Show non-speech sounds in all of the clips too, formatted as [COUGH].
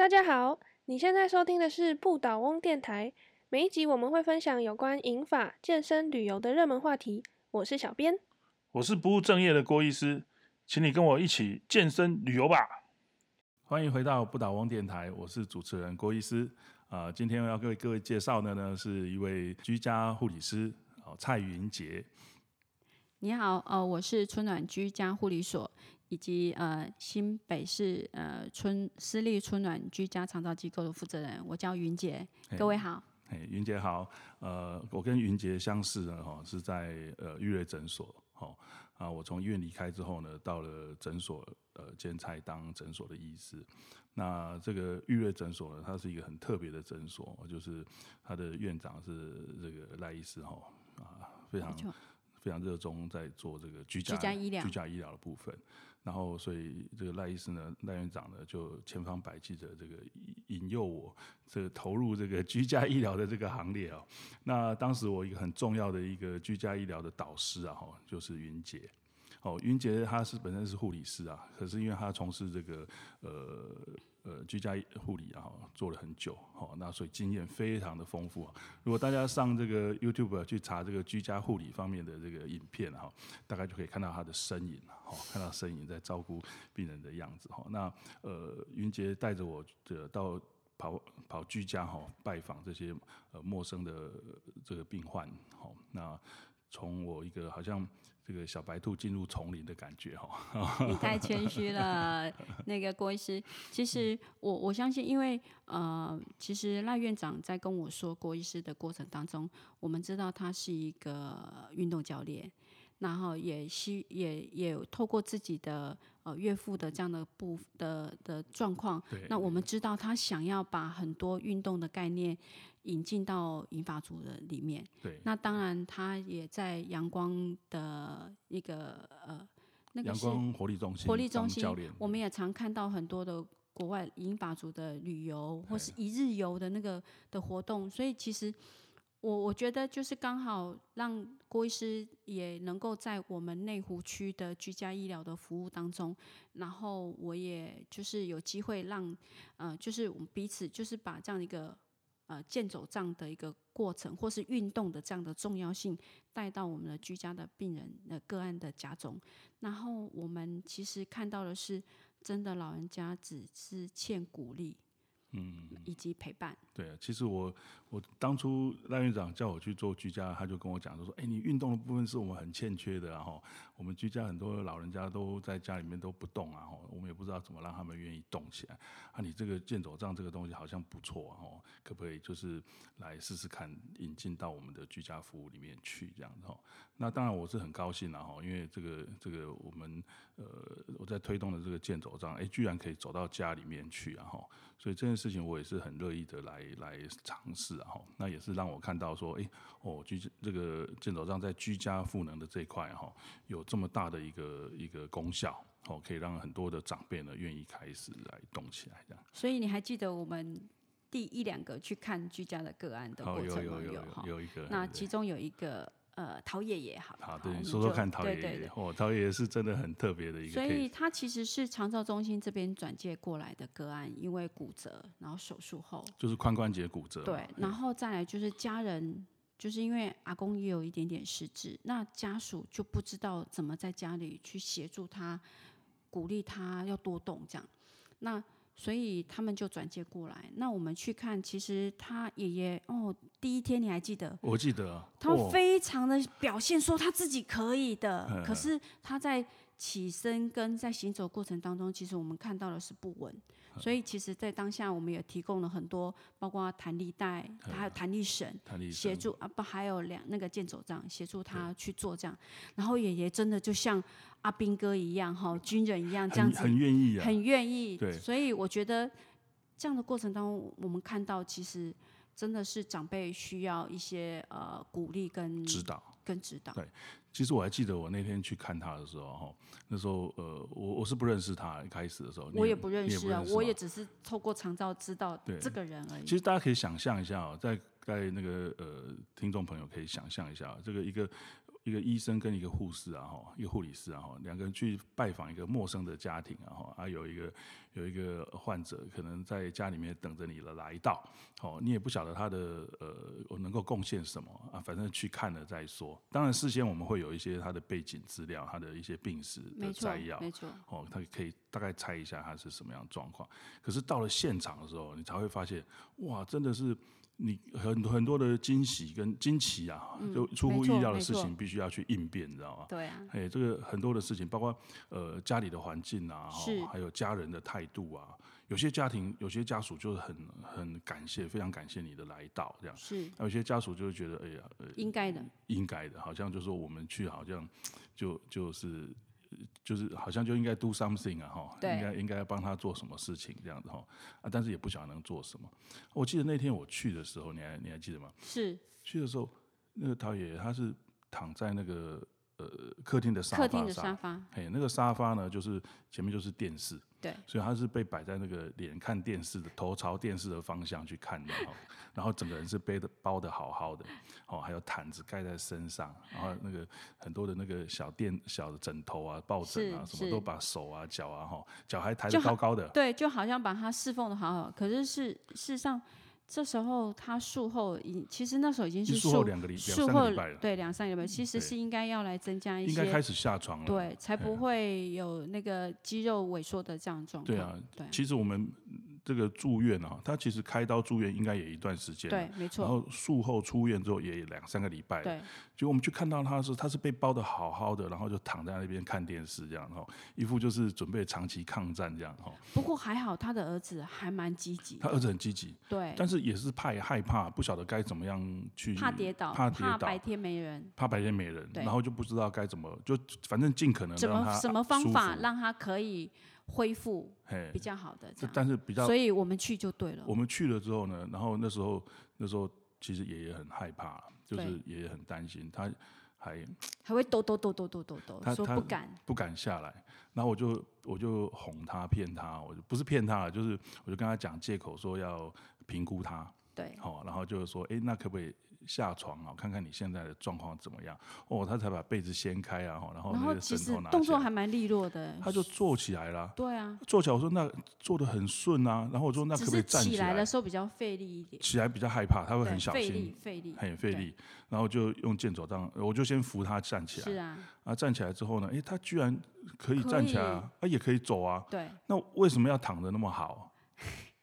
大家好，你现在收听的是不倒翁电台。每一集我们会分享有关饮法、健身、旅游的热门话题。我是小编，我是不务正业的郭医师，请你跟我一起健身旅游吧。欢迎回到不倒翁电台，我是主持人郭医师。啊，今天要为各位介绍的呢，是一位居家护理师，哦，蔡云杰。你好，呃，我是春暖居家护理所以及呃新北市呃春私立春暖居家长照机构的负责人，我叫云杰。各位好。哎，云杰好，呃，我跟云杰相识呢，哈，是在呃玉瑞诊所，哈啊，我从医院离开之后呢，到了诊所，呃，兼差当诊所的医师。那这个玉瑞诊所呢，它是一个很特别的诊所，就是它的院长是这个赖医师，哈啊，非常。非常热衷在做这个居家医疗居家医疗的部分，然后所以这个赖医师呢，赖院长呢就千方百计的这个引诱我，这个投入这个居家医疗的这个行列啊。那当时我一个很重要的一个居家医疗的导师啊，哈，就是云杰。哦，云杰他是本身是护理师啊，可是因为他从事这个呃呃居家护理啊，做了很久，好，那所以经验非常的丰富啊。如果大家上这个 YouTube 去查这个居家护理方面的这个影片哈，大概就可以看到他的身影哈，看到身影在照顾病人的样子哈。那呃，云杰带着我的到跑跑居家哈，拜访这些呃陌生的这个病患，好，那。从我一个好像这个小白兔进入丛林的感觉哈，[LAUGHS] 你太谦虚了。那个郭医师，其实我我相信，因为呃，其实赖院长在跟我说郭医师的过程当中，我们知道他是一个运动教练。然后也希也也透过自己的呃岳父的这样的部的的状况，那我们知道他想要把很多运动的概念引进到银发族的里面。对，那当然他也在阳光的一个呃那个阳光活力中心活力中心，我们也常看到很多的国外银发族的旅游或是一日游的那个的活动，所以其实。我我觉得就是刚好让郭医师也能够在我们内湖区的居家医疗的服务当中，然后我也就是有机会让，呃，就是我们彼此就是把这样一个呃健走杖的一个过程，或是运动的这样的重要性带到我们的居家的病人的个案的家中，然后我们其实看到的是，真的老人家只是欠鼓励。嗯，以及陪伴。对啊，其实我我当初赖院长叫我去做居家，他就跟我讲，他说：“哎，你运动的部分是我们很欠缺的，然后我们居家很多老人家都在家里面都不动啊，吼，我们也不知道怎么让他们愿意动起来。啊，你这个健走杖这个东西好像不错，哦，可不可以就是来试试看，引进到我们的居家服务里面去这样子？吼，那当然我是很高兴了，哈，因为这个这个我们呃我在推动的这个健走杖，哎，居然可以走到家里面去，然后，所以这件事情我也是很乐意的来来尝试那也是让我看到说，哎，哦，居这个健走杖在居家赋能的这一块哈，有这么大的一个一个功效，哦，可以让很多的长辈呢愿意开始来动起来这样。所以你还记得我们第一两个去看居家的个案的过程吗？有有有有一个，那其中有一个。呃，陶爷爷好，好，对，说说看陶爷爷。哦，陶爷爷是真的很特别的一个。所以他其实是长照中心这边转介过来的个案，因为骨折，然后手术后就是髋关节骨折。对，然后再来就是家人，就是因为阿公也有一点点失智，那家属就不知道怎么在家里去协助他，鼓励他要多动这样。那所以他们就转接过来。那我们去看，其实他爷爷哦，第一天你还记得？我记得。他非常的表现说他自己可以的，可是他在。起身跟在行走过程当中，其实我们看到的是不稳，所以其实，在当下我们也提供了很多，包括弹力带，还有弹力绳，协助啊不还有两那个健走杖协助他去做这样，然后也也真的就像阿兵哥一样哈，军人一样这样子，很愿意，很愿意，对，所以我觉得这样的过程当中，我们看到其实。真的是长辈需要一些呃鼓励跟指导，跟指导。对，其实我还记得我那天去看他的时候，哈，那时候呃，我我是不认识他，一开始的时候我也不认识啊，我也只是透过长照知道这个人而已。其实大家可以想象一下哦，在在那个呃听众朋友可以想象一下，这个一个一个医生跟一个护士啊，哈，一个护理师啊，哈，两个人去拜访一个陌生的家庭啊，哈，啊，有一个有一个患者可能在家里面等着你的来到，哦，你也不晓得他的呃，我能够贡献什么啊，反正去看了再说。当然，事先我们会有一些他的背景资料，他的一些病史的摘要，没错，哦，他可以大概猜一下他是什么样的状况。可是到了现场的时候，你才会发现，哇，真的是你很很多的惊喜跟惊奇啊，就出乎意料的事情必须要去应变，你知道吗？对啊，哎，这个很多的事情，包括呃家里的环境啊，还有家人的态度啊。有些家庭，有些家属就是很很感谢，非常感谢你的来到，这样。是有些家属就会觉得，哎呀，呃，应该的，应该的，好像就说我们去，好像就就是就是好像就应该 do something 啊，哈，应该应该帮他做什么事情这样子哈，啊，但是也不晓得能做什么。我记得那天我去的时候，你还你还记得吗？是。去的时候，那个陶爷爷他是躺在那个呃客厅的沙客厅的发上，沙发，嘿，那个沙发呢，就是前面就是电视，对，所以他是被摆在那个脸看电视的头朝电视的方向去看的哈，[LAUGHS] 然后整个人是背的包的好好的，哦，还有毯子盖在身上，然后那个很多的那个小垫小的枕头啊、抱枕啊，什么都把手啊、脚啊哈，脚还抬得高高的，对，就好像把他侍奉的好好，可是是事实上，这时候他术后已，其实那时候已经是术后两个礼术后对两三个礼拜，其实是应该要来增加一些，应该开始下床了。对，才不会有那个肌肉萎缩的这样状况。对啊，对其实我们这个住院啊，他其实开刀住院应该也一段时间，对，没然错，后术后出院之后也两三个礼拜了，对，结果我们去看到他的时候，他是被包的好好的，然后就躺在那边看电视这样哈，一副就是准备长期抗战这样哈。不过还好他的儿子还蛮积极，他儿子很积极，对，但是也是怕害怕，不晓得该怎么样去怕跌倒，怕跌倒白天没人，怕白天没人，然后就不知道该怎么，就反正尽可能怎么什么方法让他可以恢复嘿。比，较好的这但是比较所以我们去就对了。我。们去了之后呢，然后那时候那时候其实爷爷很害怕，就是对爷爷很担心，他还还会抖抖抖抖抖抖抖，他他说不敢，不敢下来，然后我就我就哄他骗他，我就不是骗他，就是我就跟他讲借口说要评估他，对，好、然后就是说，哎，那可不可以下床啊？看看你现在的状况怎么样？哦，他才把被子掀开啊，然后然那个枕头拿动作还蛮利落的，他就坐起来了。对啊，坐起来，我说那坐的很顺啊，然后我说那可不可以站起站起来？的时候比较费力一点，起来比较害怕，他会很小心费力，费力，很费力，然后就用健走杖，我就先扶他站起来，是啊，啊，站起来之后呢，哎，他居然可以站起来啊，啊也可以走啊，对，那为什么要躺的那么好？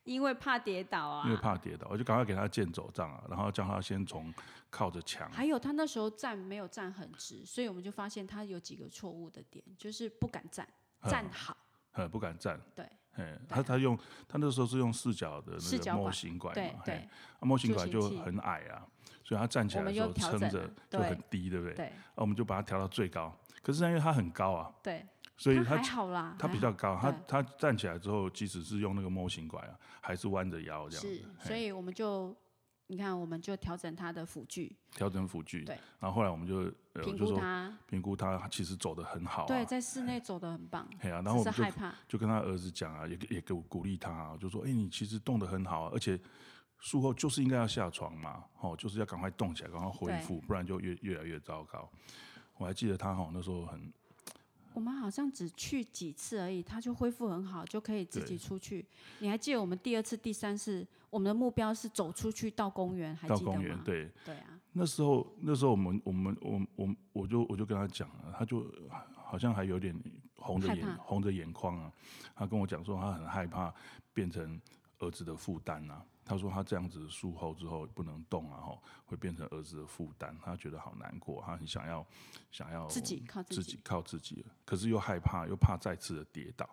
因为怕跌倒啊，因为怕跌倒，我就赶快给他健走杖啊，然后叫他先从靠着墙，还有他那时候站没有站很直，所以我们就发现他有几个错误的点，就是不敢站，嗯站好，呃，不敢站，对哎，他他用他那时候是用四角的那个拐型拐嘛，对对。嘿，啊 m 型拐就很矮啊，所以他站起来的时候撑着就很低，对不对？对。啊，我们就把它调到最高，可是因为他很高啊，对，所以他还他好啦，他比较高，他对。他站起来之后，即使是用那个模型拐啊，还是弯着腰这样是子，，所以我们就你看，我们就调整他的辅具，调整辅具，对然后后来我们就呃评估他，评估他其实走的很好、啊，对，在室内走的很棒，嘿啊，然后我们就害怕，就跟他儿子讲啊，也也给我鼓励他、啊，就说，哎、你其实动的很好、啊，而且术后就是应该要下床嘛，哦，就是要赶快动起来，赶快恢复，不然就越越来越糟糕。我还记得他哈那时候很我们好像只去几次而已，他就恢复很好，就可以自己出去。你还记得我们第二次、第三次，我们的目标是走出去到公园，还到记得吗？，公园对，对啊，那时候那时候我们我们我我我就我就跟他讲了，他就好像还有点红着眼红着眼眶啊，他跟我讲说他很害怕变成儿子的负担啊。他说他这样子术后之后不能动啊，吼，会变成儿子的负担，他觉得好难过，他很想要想要自己靠自己靠自己了，可是又害怕，又怕再次的跌倒。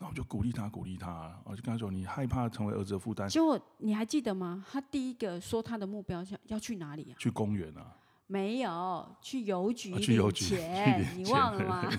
那我就鼓励他，鼓励他，我就跟他说：“你害怕成为儿子的负担，结果你还记得吗？他第一个说他的目标要要去哪里啊？去公园啊。没有，去邮局啊去邮 [LAUGHS] 领局去钱，你忘了吗？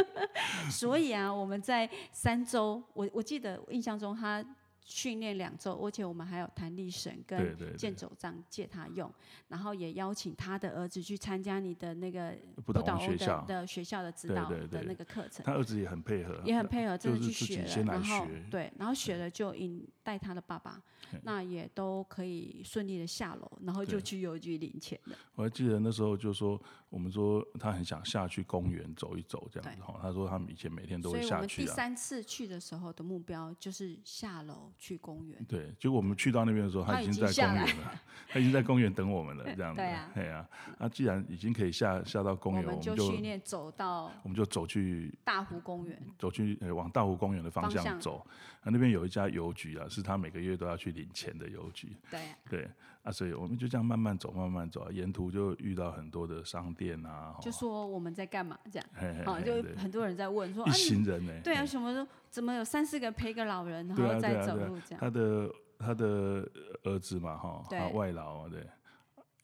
[LAUGHS] 所以啊，我们在三周，我我记得印象中他训练两周，而且我们还有弹力绳跟健走杖借他用，然后也邀请他的儿子去参加你的那个不倒倒翁的学校。的学校的指对导的那个课程。他儿子也很配合，也很配合，真的去学了，然后学。对，然后学了就引带他的爸爸，那也都可以顺利的下楼，然后就去邮局领钱的。我还记得那时候就说，我们说他很想下去公园走一走这样子哈。他说他们以前每天都会所以我们第下去啊。三次去的时候的目标就是下楼去公园。对，结果我们去到那边的时候，他他已已经在公园了，[LAUGHS] 他已经在公园等我们了，[LAUGHS] 这样子。对啊对啊，那既然已经可以下下到公园，我我们就训练走到我们就走去大湖公园。走去呃往大湖公园的方向走。啊，那边有一家邮局啊，是他每个月都要去领钱的邮局。对啊，对啊，所以我们就这样慢慢走，慢慢走啊，沿途就遇到很多的商店啊，就说我们在干嘛这样，嘿嘿好，就很多人在问说一啊，行人呢、对啊，什么都怎么有三四个陪个老人，然后再走路这样。他的他的儿子嘛，哈，啊外劳啊，对，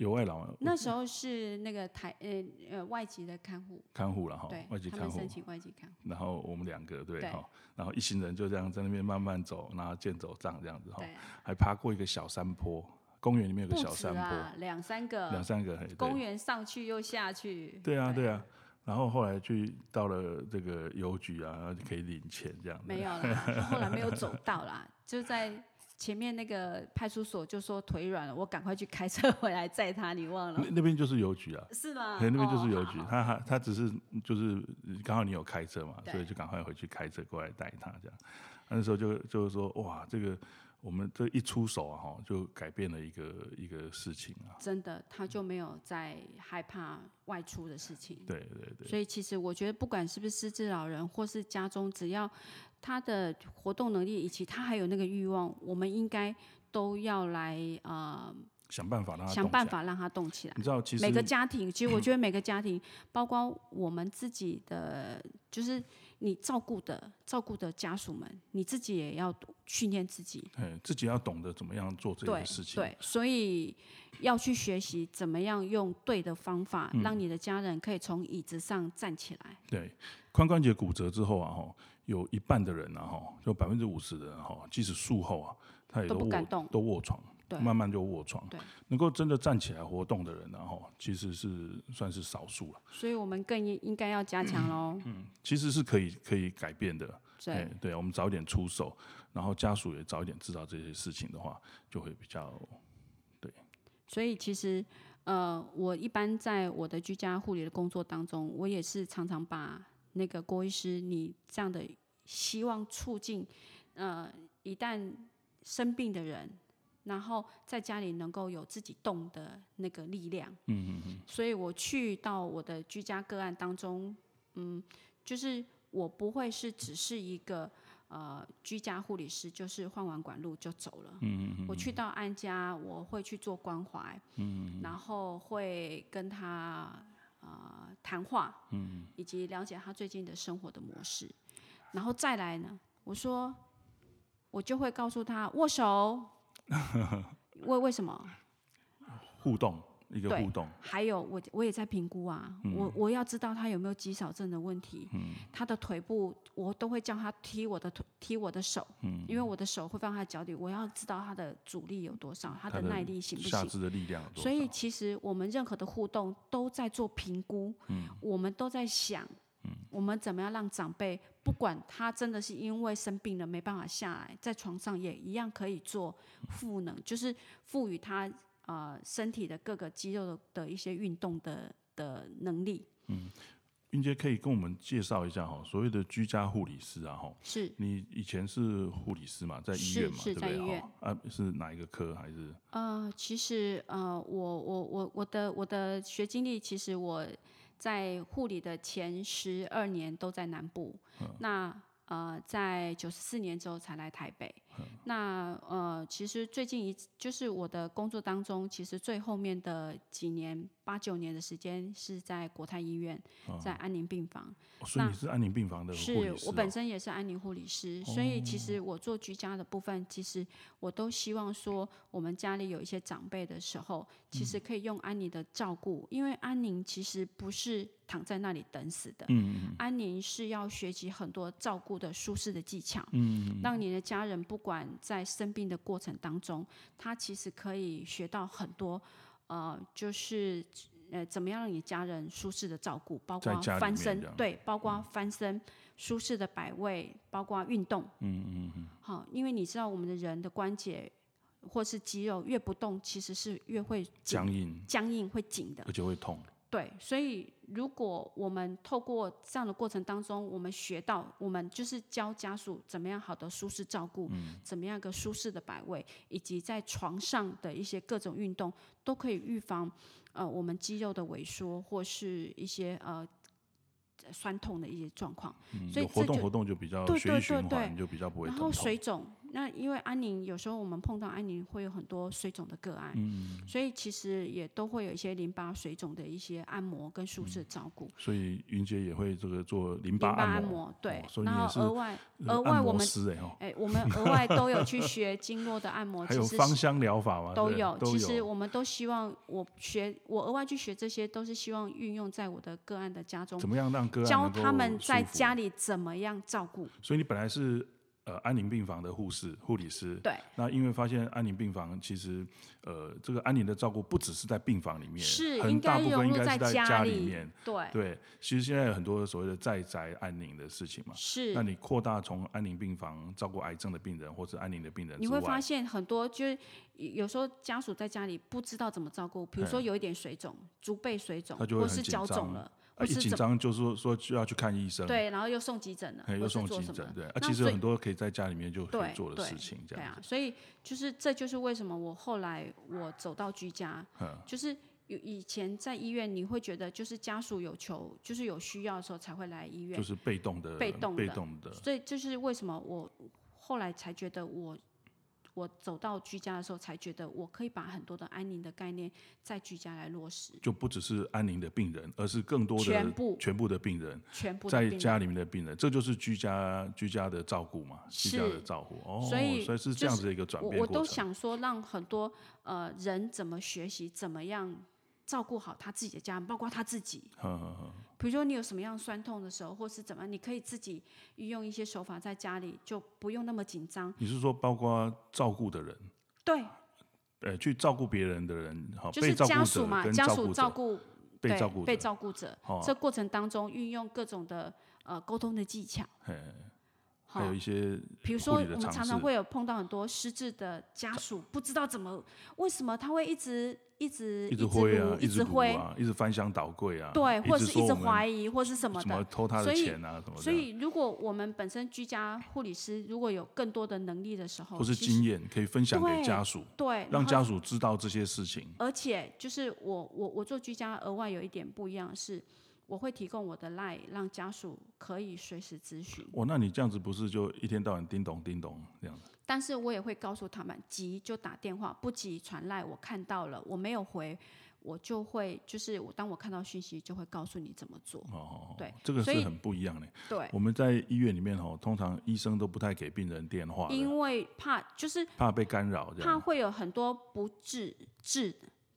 有外劳啊那时候是那个台呃呃外籍的看护，看护了哈对，外籍看护申，请外籍看护，然后我们两个对对哈，然后一行人就这样在那边慢慢走，然后健走杖这样子哈，对，还爬过一个小山坡，公园里面有个小山坡，啊，两三两个，三个，公园上去又下去。对啊，对啊。然后后来去到了这个邮局啊，然后就可以领钱这样子。没有啦，他后来没有走到啦，就在前面那个派出所就说腿软了，我赶快去开车回来载他，你忘了那？那边就是邮局啊，是吗？对，那边就是哦邮局，他还他只是就是刚好你有开车嘛，所以就赶快回去开车过来带他这样。那时候就就是说哇，这个我们这一出手啊，哈，就改变了一个一个事情啊。真的，他就没有再害怕外出的事情。对对对，所以其实我觉得，不管是不是失智老人，或是家中，只要他的活动能力以及他还有那个欲望，我们应该都要来呃想办法让他想。办法让他动起来你。知道，其实每个家庭，其实我觉得每个家庭，包括我们自己的，就是你照顾的照顾的家属们，你自己也要训练自己。嗯，自己要懂得怎么样做这件事情。对，所以要去学习怎么样用对的方法，嗯让你的家人可以从椅子上站起来。对，髋关节骨折之后啊，哈，有一半的人啊，哈，就百分之五十的人哈，即使术后啊，他也都不卧敢动都卧床，对慢慢就卧床。对，能够真的站起来活动的人呢，哈，其实是算是少数了。所以我们更应应该要加强喽。嗯其实是可以可以改变的。对哎，对，我们早一点出手，然后家属也早一点知道这些事情的话，就会比较对所以其实，呃，我一般在我的居家护理的工作当中，我也是常常把那个郭医师你这样的希望促进，呃，一旦生病的人，然后在家里能够有自己动的那个力量。嗯嗯嗯，所以我去到我的居家个案当中，嗯，就是我不会是只是一个呃居家护理师，就是换完管路就走了。嗯嗯我去到安家，我会去做关怀，嗯然后会跟他呃谈话，嗯以及了解他最近的生活的模式，然后再来呢，我说我就会告诉他握手，[LAUGHS] 为为什么？互动。一个对互动，还有我我也在评估啊，我我要知道他有没有肌少症的问题，他的腿部我都会叫他踢我的腿踢我的手，因为我的手会放在脚底，我要知道他的阻力有多少，他他的的耐力行不行。下肢的力量多？所以其实我们任何的互动都在做评估，我们都在想，我们怎么样让长辈，不管他真的是因为生病了没办法下来，在床上也一样可以做赋能，就是赋予他呃身体的各个肌肉的的一些运动的的能力。嗯云杰可以跟我们介绍一下哈，所谓的居家护理师啊哈，是你以前是护理师嘛，在医院嘛，是在医院哈？啊，是哪一个科还是？呃，其实呃，我我我我的我的学经历，其实我在护理的前十二年都在南部，那呃，在九十四年之后才来台北。那呃，其实最近一就是我的工作当中，其实最后面的几年八九年的时间是在国泰医院，在安宁病房。哦所以那你是安宁病房的护是理师、哦。我本身也是安宁护理师，所以其实我做居家的部分，其实我都希望说，我们家里有一些长辈的时候，其实可以用安宁的照顾，因为安宁其实不是躺在那里等死的，嗯安宁是要学习很多照顾的舒适的技巧，嗯让你的家人不管在生病的过程当中，他其实可以学到很多，呃，就是呃，怎么样让你家人舒适的照顾，包括翻身对，包括翻身、舒适的摆位，包括运动。嗯嗯嗯，好，因为你知道我们的人的关节或是肌肉越不动，其实是越会僵硬，僵硬会紧的。而且会痛。对，所以如果我们透过这样的过程当中，我们学到，我们就是教家属怎么样好的舒适照顾，怎么样一个舒适的摆位，以及在床上的一些各种运动，都可以预防呃我们肌肉的萎缩或是一些呃酸痛的一些状况。嗯，所以活动活动就比较对对对对就比较不会然。后水肿，那因为安宁有时候我们碰到安宁会有很多水肿的个案，嗯所以其实也都会有一些淋巴水肿的一些按摩跟舒适的照顾。所以云姐也会这个做淋淋巴巴按按摩，对哦，然后额外额外我们师哎我们额外都有去学经络的按摩，[LAUGHS] 还有其实芳香疗法嘛，都有。其实。我们都希望我学，我额外去学这些，都是希望运用在我的个案的家中，怎么样让个案教他们在家里怎么样照顾。所以你本来是呃安宁病房的护士、护理师，对，那因为发现安宁病房其实呃这个安宁的照顾不只是在病房里面，是很大部分应该是在家里面。对，对，其实现在有很多所谓的在宅安宁的事情嘛。是那。你扩大从安宁病房照顾癌症的病人或者安宁的病人，你会发现很多就是有时候家属在家里不知道怎么照顾，比如说有一点水肿、足背水肿，或是脚肿了，一紧张就说说就要去看医生，对，然后又送急诊了，又送急诊对。啊，其实有很多可以在家里面就可以做的事情，这对啊所以就是这就是为什么我后来我走到居家，嗯就是有以前在医院你会觉得就是家属有求，就是有需要的时候才会来医院就，是被动的，被动的被动的，所以就是为什么我后来才觉得我。我走到居家的时候，才觉得我可以把很多的安宁的概念在居家来落实，就不只是安宁的病人，而是更多的全部全部的病人，全部在家里面的病人，这就是居家居家的照顾嘛，居家的照顾。哦，所以所以是这样子的一个转我我都。想说，让很多呃人怎么学习，怎么样照顾好他自己的家人，包括他自己。比如说你有什么样酸痛的时候，或是怎么，你可以自己运用一些手法在家里，就不用那么紧张。你是说包括照顾的人，对，呃，去照顾别人的人，好，就是家属嘛，家属跟照顾被照顾者，被照顾者，哦。这过程当中运用各种的呃沟通的技巧。还有一些比如说，我们常常会有碰到很多失智的家属，不知道怎么为什么他会一直一直一直挥啊，一直撸挥，啊，一直翻箱倒柜啊，对，或者是一直怀疑，或是什么什么的。偷他的钱啊什么的，所以，如果我们本身居家护理师如果有更多的能力的时候，或是经验可以分享给家属，对，让家属知道这些事情。而且就是我我我做居家额外有一点不一样是，我会提供我的 line 让家属可以随时咨询，哦，那你这样子不是就一天到晚叮咚叮咚这样子？但是我也会告诉他们，急就打电话，不急传赖，我看到了，我没有回，我就会就是我当我看到讯息就会告诉你怎么做。哦，对这个是很不一样的。对，我们在医院里面哦，通常医生都不太给病人电话，因为怕就是怕被干扰。怕会有很多不治治，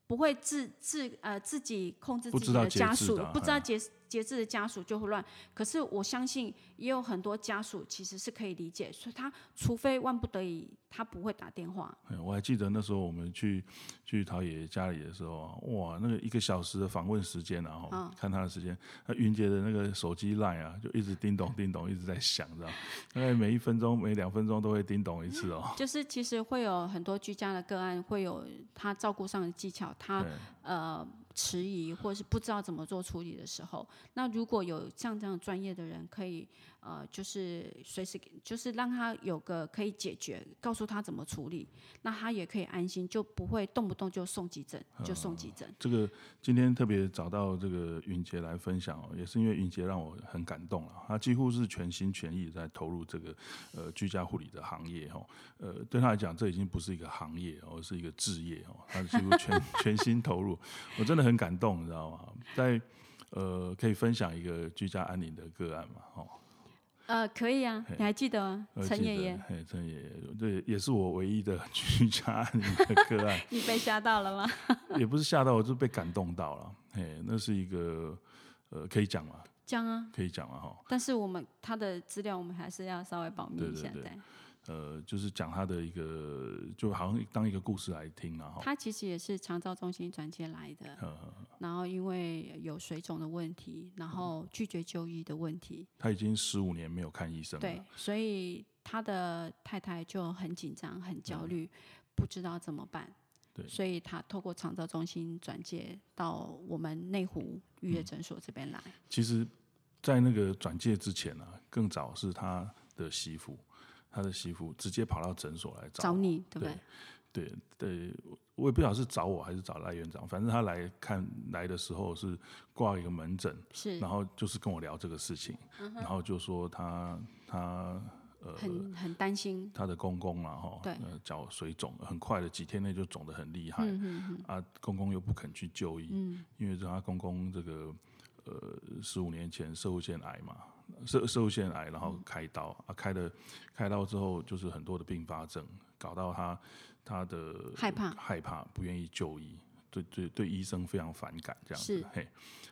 不会自自呃自己控制自己的家属，不知道节节制的家属就会乱。可是我相信也有很多家属其实是可以理解，所以他除非万不得已，他不会打电话。哎我还记得那时候我们去去陶爷爷家里的时候啊，哇，那个一个小时的访问时间啊，吼嗯看他的时间，那云杰的那个手机 line 啊，就一直叮咚叮咚一直在响，知道？大概每一分钟、每两分钟都会叮咚一次哦。就是其实会有很多居家的个案，会有他照顾上的技巧，他呃迟疑或是不知道怎么做处理的时候，那如果有像这样专业的人，可以呃就是随时给就是让他有个可以解决，告诉他怎么处理，那他也可以安心，就不会动不动就送急诊，就送急诊。这个今天特别找到这个云杰来分享哦，也是因为云杰让我很感动了。他几乎是全心全意在投入这个呃居家护理的行业哦。呃，对他来讲，这已经不是一个行业哦，是一个置业哦。他几乎全 [LAUGHS] 全心投入，我真的很感动，你知道吗？在呃，可以分享一个居家安宁的个案嘛？哦，呃，可以啊，你还记得吗？我记得陈爷爷，嘿，陈爷爷，对也是我唯一的 [LAUGHS] 居家的个案。[LAUGHS] 你被吓到了吗？[LAUGHS] 也不是吓到我，就是被感动到了。嘿，那是一个呃，可以讲吗？讲啊，可以讲啊哈。但是我们他的资料我们还是要稍微保密一下，对对对对。呃，就是讲他的一个，就好像当一个故事来听啊。他其实也是长照中心转接来的，然后因为有水肿的问题，然后拒绝就医的问题，他已经十五年没有看医生了。对，所以他的太太就很紧张、很焦虑，不知道怎么办。对，所以他透过长照中心转接到我们内湖预约诊所这边来。其实，在那个转介之前呢，更早是他的媳妇。他的媳妇直接跑到诊所来找你，对不对？对对，我也不晓得是找我还是找赖院长，反正他来看来的时候是挂一个门诊，是，然后就是跟我聊这个事情，然后就说他他呃很很担心他的公公啊哈，对，脚水肿，很快的几天内就肿得很厉害，啊，公公又不肯去就医，因为他公公这个呃十五年前社会腺癌嘛。受受腺癌，然后开刀啊，开了开刀之后，就是很多的并发症，搞到他他的害怕害怕，不愿意就医，对对对，医生非常反感这样子，嘿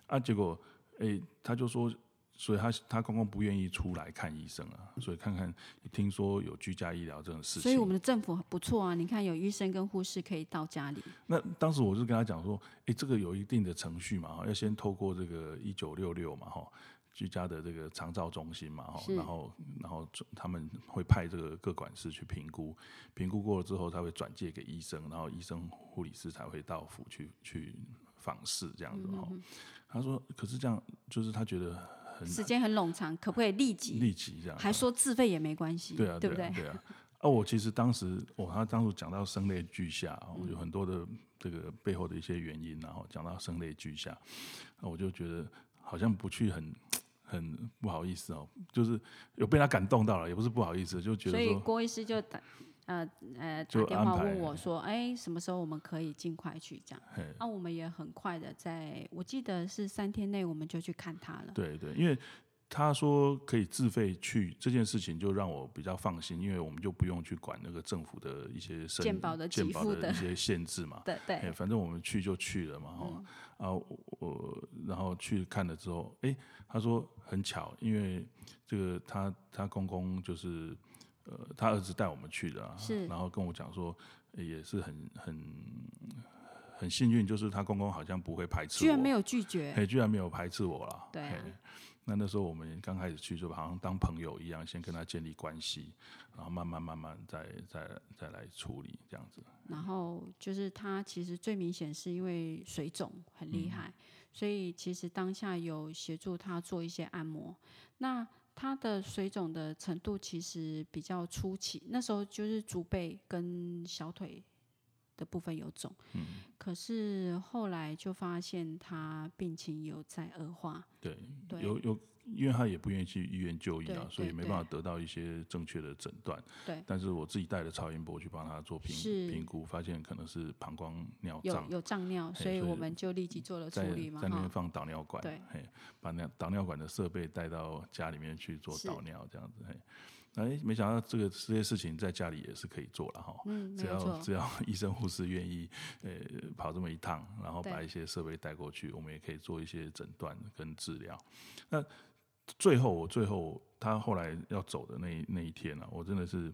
啊，结果哎，他就说，所以他他公公不愿意出来看医生啊，所以看看听说有居家医疗这种事情，所以我们的政府不错啊，你看有医生跟护士可以到家里。那当时我就跟他讲说，哎，这个有一定的程序嘛，要先透过这个一九六六嘛，哈。居家的这个长照中心嘛，哈，然后然后他们会派这个各管事去评估，评估过了之后，他会转介给医生，然后医生护理师才会到府去去访视这样子哈。他说，可是这样就是他觉得很时间很冗长，可不可以立即立即这样？还说自费也没关系，对啊，对不对？对啊。啊，我其实当时，我他当时讲到声泪俱下，有很多的这个背后的一些原因，然后讲到声泪俱下，那我就觉得好像不去很。很不好意思哦，就是有被他感动到了，也不是不好意思，就觉得所以郭医师就打呃呃打电话问我说，哎，什么时候我们可以尽快去这样？那我们也很快的，在我记得是三天内我们就去看他了。对对，因为。他说可以自费去这件事情，就让我比较放心，因为我们就不用去管那个政府的一些健保的健保的一些限制嘛。对对，反正我们去就去了嘛，哈啊我然后去看了之后，哎，他说很巧，因为这个他他公公就是呃他儿子带我们去的，是，然后跟我讲说也是很很很幸运，就是他公公好像不会排斥我，居然没有拒绝，哎，居然没有排斥我了，对。那那时候我们刚开始去，就好像当朋友一样，先跟他建立关系，然后慢慢慢慢再再再来处理这样子。然后就是他其实最明显是因为水肿很厉害，所以其实当下有协助他做一些按摩。那他的水肿的程度其实比较初期，那时候就是足背跟小腿。的部分有肿，可是后来就发现他病情有在恶化。对，有有，因为他也不愿意去医院就医啊，所以没办法得到一些正确的诊断。对，但是我自己带了超音波去帮他做评评估，发现可能是膀胱尿胀，有胀尿，所以我们就立即做了处理嘛。在那边放导尿管，对，把那导尿管的设备带到家里面去做导尿，这样子，嘿。哎，没想到这个这些事情在家里也是可以做了哈。嗯，只要只要 [LAUGHS] 医生护士愿意，呃，跑这么一趟，然后把一些设备带过去，我们也可以做一些诊断跟治疗。那最后，我最后他后来要走的那那一天呢，我真的是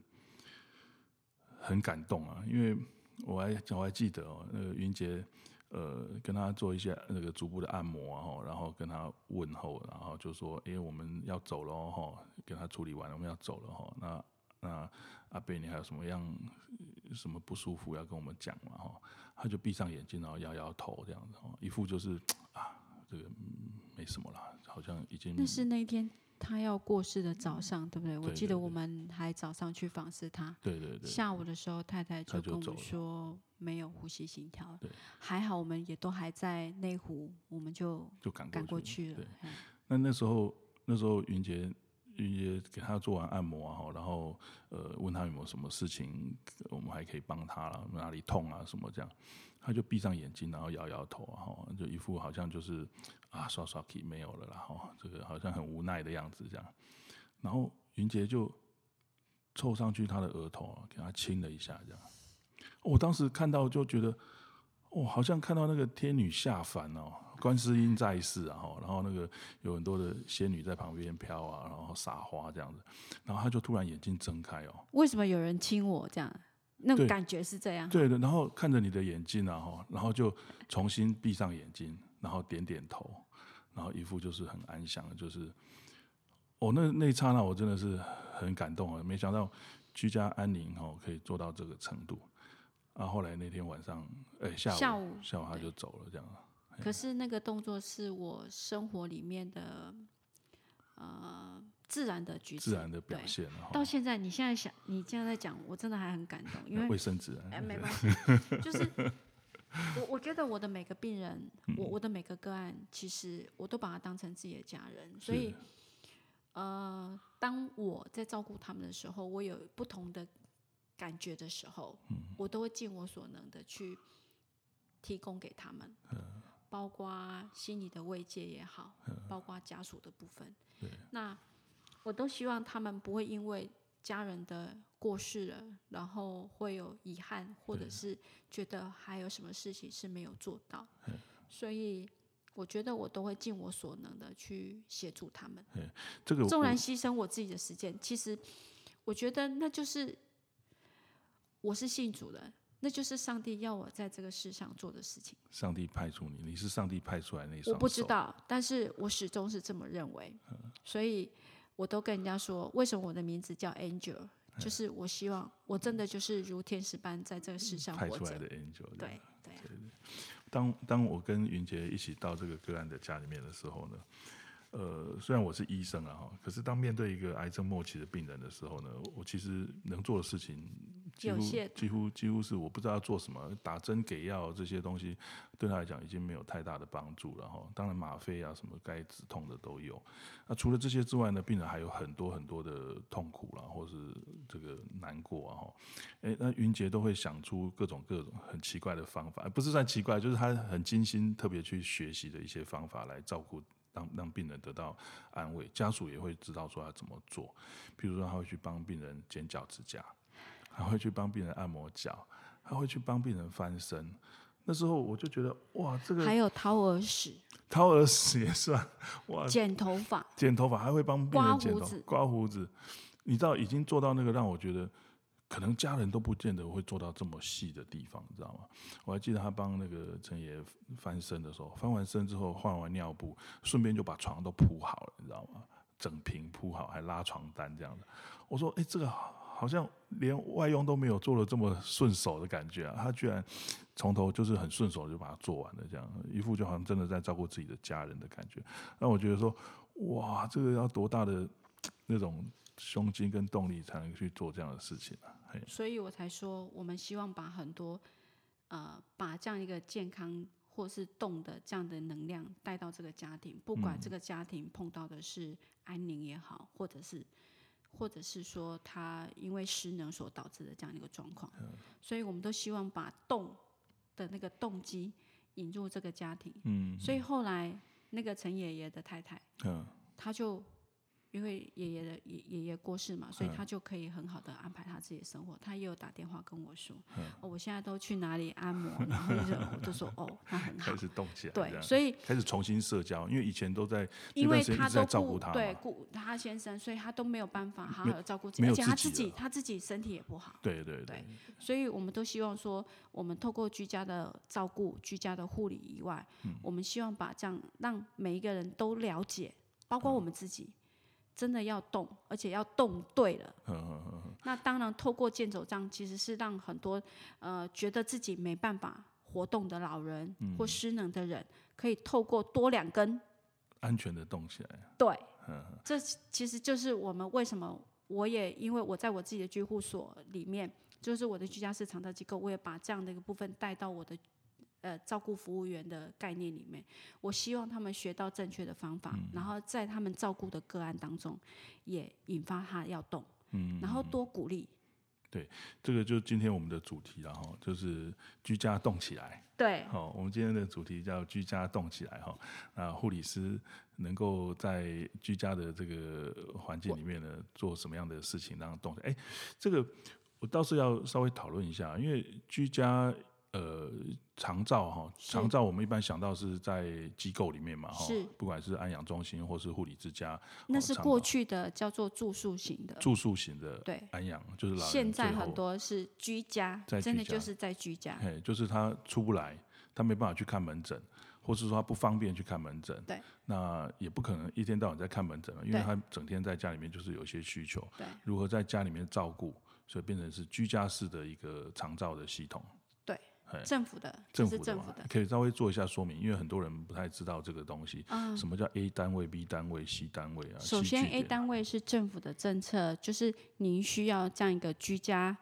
很感动啊，因为我还我还记得哦，那个云杰。呃，跟他做一些那个足部的按摩啊，然后跟他问候，然后就说：“哎，我们要走了哈，跟他处理完了，我们要走了哈。那那阿贝，你还有什么样什么不舒服要跟我们讲嘛？哈，他就闭上眼睛，然后摇摇头，这样子，一副就是啊，这个没什么了，好像已经。那是那一天。他要过世的早上，对不对？我记得我们还早上去访视他。对对对。下午的时候，太太就跟我说没有呼吸心跳。对。还好我们也都还在内湖，我们就就赶赶过去了。对。那那时候那时候云杰云杰给他做完按摩哈，然后呃问他有没有什么事情我们还可以帮他了，哪里痛啊什么这样，他就闭上眼睛，然后摇摇头，然后就一副好像就是。啊，刷刷题没有了啦，哈，这个好像很无奈的样子，这样。然后云杰就凑上去他的额头，给他亲了一下，这样。我当时看到就觉得，哦，好像看到那个天女下凡哦，观世音在世啊，哈，然后那个有很多的仙女在旁边飘啊，然后撒花这样子，然后他就突然眼睛睁开哦，为什么有人亲我这样？那种感觉是这样。对的，然后看着你的眼睛啊，哈，然后就重新闭上眼睛，然后点点头，然后一副就是很安详，就是哦，那那一刹那我真的是很感动啊，没想到居家安宁哦可以做到这个程度。啊，后来那天晚上，哎，下午下午下午他就走了，这样。可是那个动作是我生活里面的，呃，自然的举止，自然的表现。到现在，你现在想，你现在在讲，我真的还很感动，因为卫生纸，哎，没 [LAUGHS] 关系，就是我我觉得我的每个病人，我我的每个个案，其实我都把他当成自己的家人，所以，呃，当我在照顾他们的时候，我有不同的。感觉的时候，我都会尽我所能的去提供给他们，包括心理的慰藉也好，包括家属的部分。那我都希望他们不会因为家人的过世了，然后会有遗憾，或者是觉得还有什么事情是没有做到。所以我觉得我都会尽我所能的去协助他们。这个纵然牺牲我自己的时间，其实我觉得那就是。我是信主的，那就是上帝要我在这个世上做的事情。上帝派出你，你是上帝派出来那我不知道，但是我始终是这么认为。所以我都跟人家说，为什么我的名字叫 Angel，就是我希望我真的就是如天使般在这个世上派出来的 Angel。对对。当当我跟云杰一起到这个个案的家里面的时候呢？呃，虽然我是医生啊，哈，可是当面对一个癌症末期的病人的时候呢，我其实能做的事情几乎几乎几乎是我不知道要做什么，打针给药这些东西对他来讲已经没有太大的帮助了哈。当然吗啡啊什么该止痛的都有。那除了这些之外呢，病人还有很多很多的痛苦啦，或是这个难过啊哈。哎，那云杰都会想出各种各种很奇怪的方法，不是算奇怪，就是他很精心特别去学习的一些方法来照顾。让让病人得到安慰，家属也会知道说要怎么做。比如说，他会去帮病人剪脚趾甲，还会去帮病人按摩脚，还会去帮病人翻身。那时候我就觉得，哇，这个还有掏耳屎，掏耳屎也算哇，剪头发，剪头发还会帮病人剪头刮胡子。你知道，已经做到那个让我觉得。可能家人都不见得会做到这么细的地方，你知道吗？我还记得他帮那个陈爷翻身的时候，翻完身之后换完尿布，顺便就把床都铺好了，你知道吗？整平铺好，还拉床单这样的。我说，哎，这个好像连外佣都没有做的这么顺手的感觉啊！他居然从头就是很顺手就把它做完了，这样一副就好像真的在照顾自己的家人的感觉。那我觉得说，哇，这个要多大的那种胸襟跟动力才能去做这样的事情啊？所以我才说，我们希望把很多，呃，把这样一个健康或是动的这样的能量带到这个家庭，不管这个家庭碰到的是安宁也好，或者是，或者是说他因为失能所导致的这样一个状况，所以我们都希望把动的那个动机引入这个家庭。嗯，所以后来那个陈爷爷的太太，嗯，他就。因为爷爷的爷爷爷过世嘛，所以他就可以很好的安排他自己的生活。他也有打电话跟我说，哦，我现在都去哪里按摩，然后我就说哦，他很好。开始动起来，对，所以开始重新社交，因为以前都在，因为他都照顾他，对，顾他先生，所以他都没有办法好好的照顾自己，而且他自己他自己身体也不好。对对对，所以我们都希望说，我们透过居家的照顾、居家的护理以外，我们希望把这样让每一个人都了解，包括我们自己。真的要动，而且要动对了。[LAUGHS] 那当然，透过健走杖，其实是让很多呃觉得自己没办法活动的老人或失能的人，可以透过多两根，安全的动起来。对，这其实就是我们为什么我也因为我在我自己的居护所里面，就是我的居家式长照机构，我也把这样的一个部分带到我的。呃，照顾服务员的概念里面，我希望他们学到正确的方法，然后在他们照顾的个案当中，也引发他要动，嗯，然后多鼓励。对，这个就是今天我们的主题了哈，就是居家动起来。对，好，我们今天的主题叫居家动起来哈。那护理师能够在居家的这个环境里面呢，做什么样的事情让动？哎，这个我倒是要稍微讨论一下，因为居家。呃，长照哈，是长照我们一般想到是在机构里面嘛哈是，不管是安养中心或是护理之家，那是过去的叫做住宿型的，住宿型的对。安养，就是老人现在很多是居家，在居家真的就是在居家。嘿，就是他出不来，他没办法去看门诊，或是说他不方便去看门诊，对，那也不可能一天到晚在看门诊了，因为他整天在家里面就是有一些需求，对如何在家里面照顾，所以变成是居家式的一个长照的系统，政府的，政府的嘛这是政府的，可以稍微做一下说明，因为很多人不太知道这个东西，啊。什么叫 A 单位、B 单位、C 单位啊？首先，A 单位是政府的政策，就是您需要这样一个居家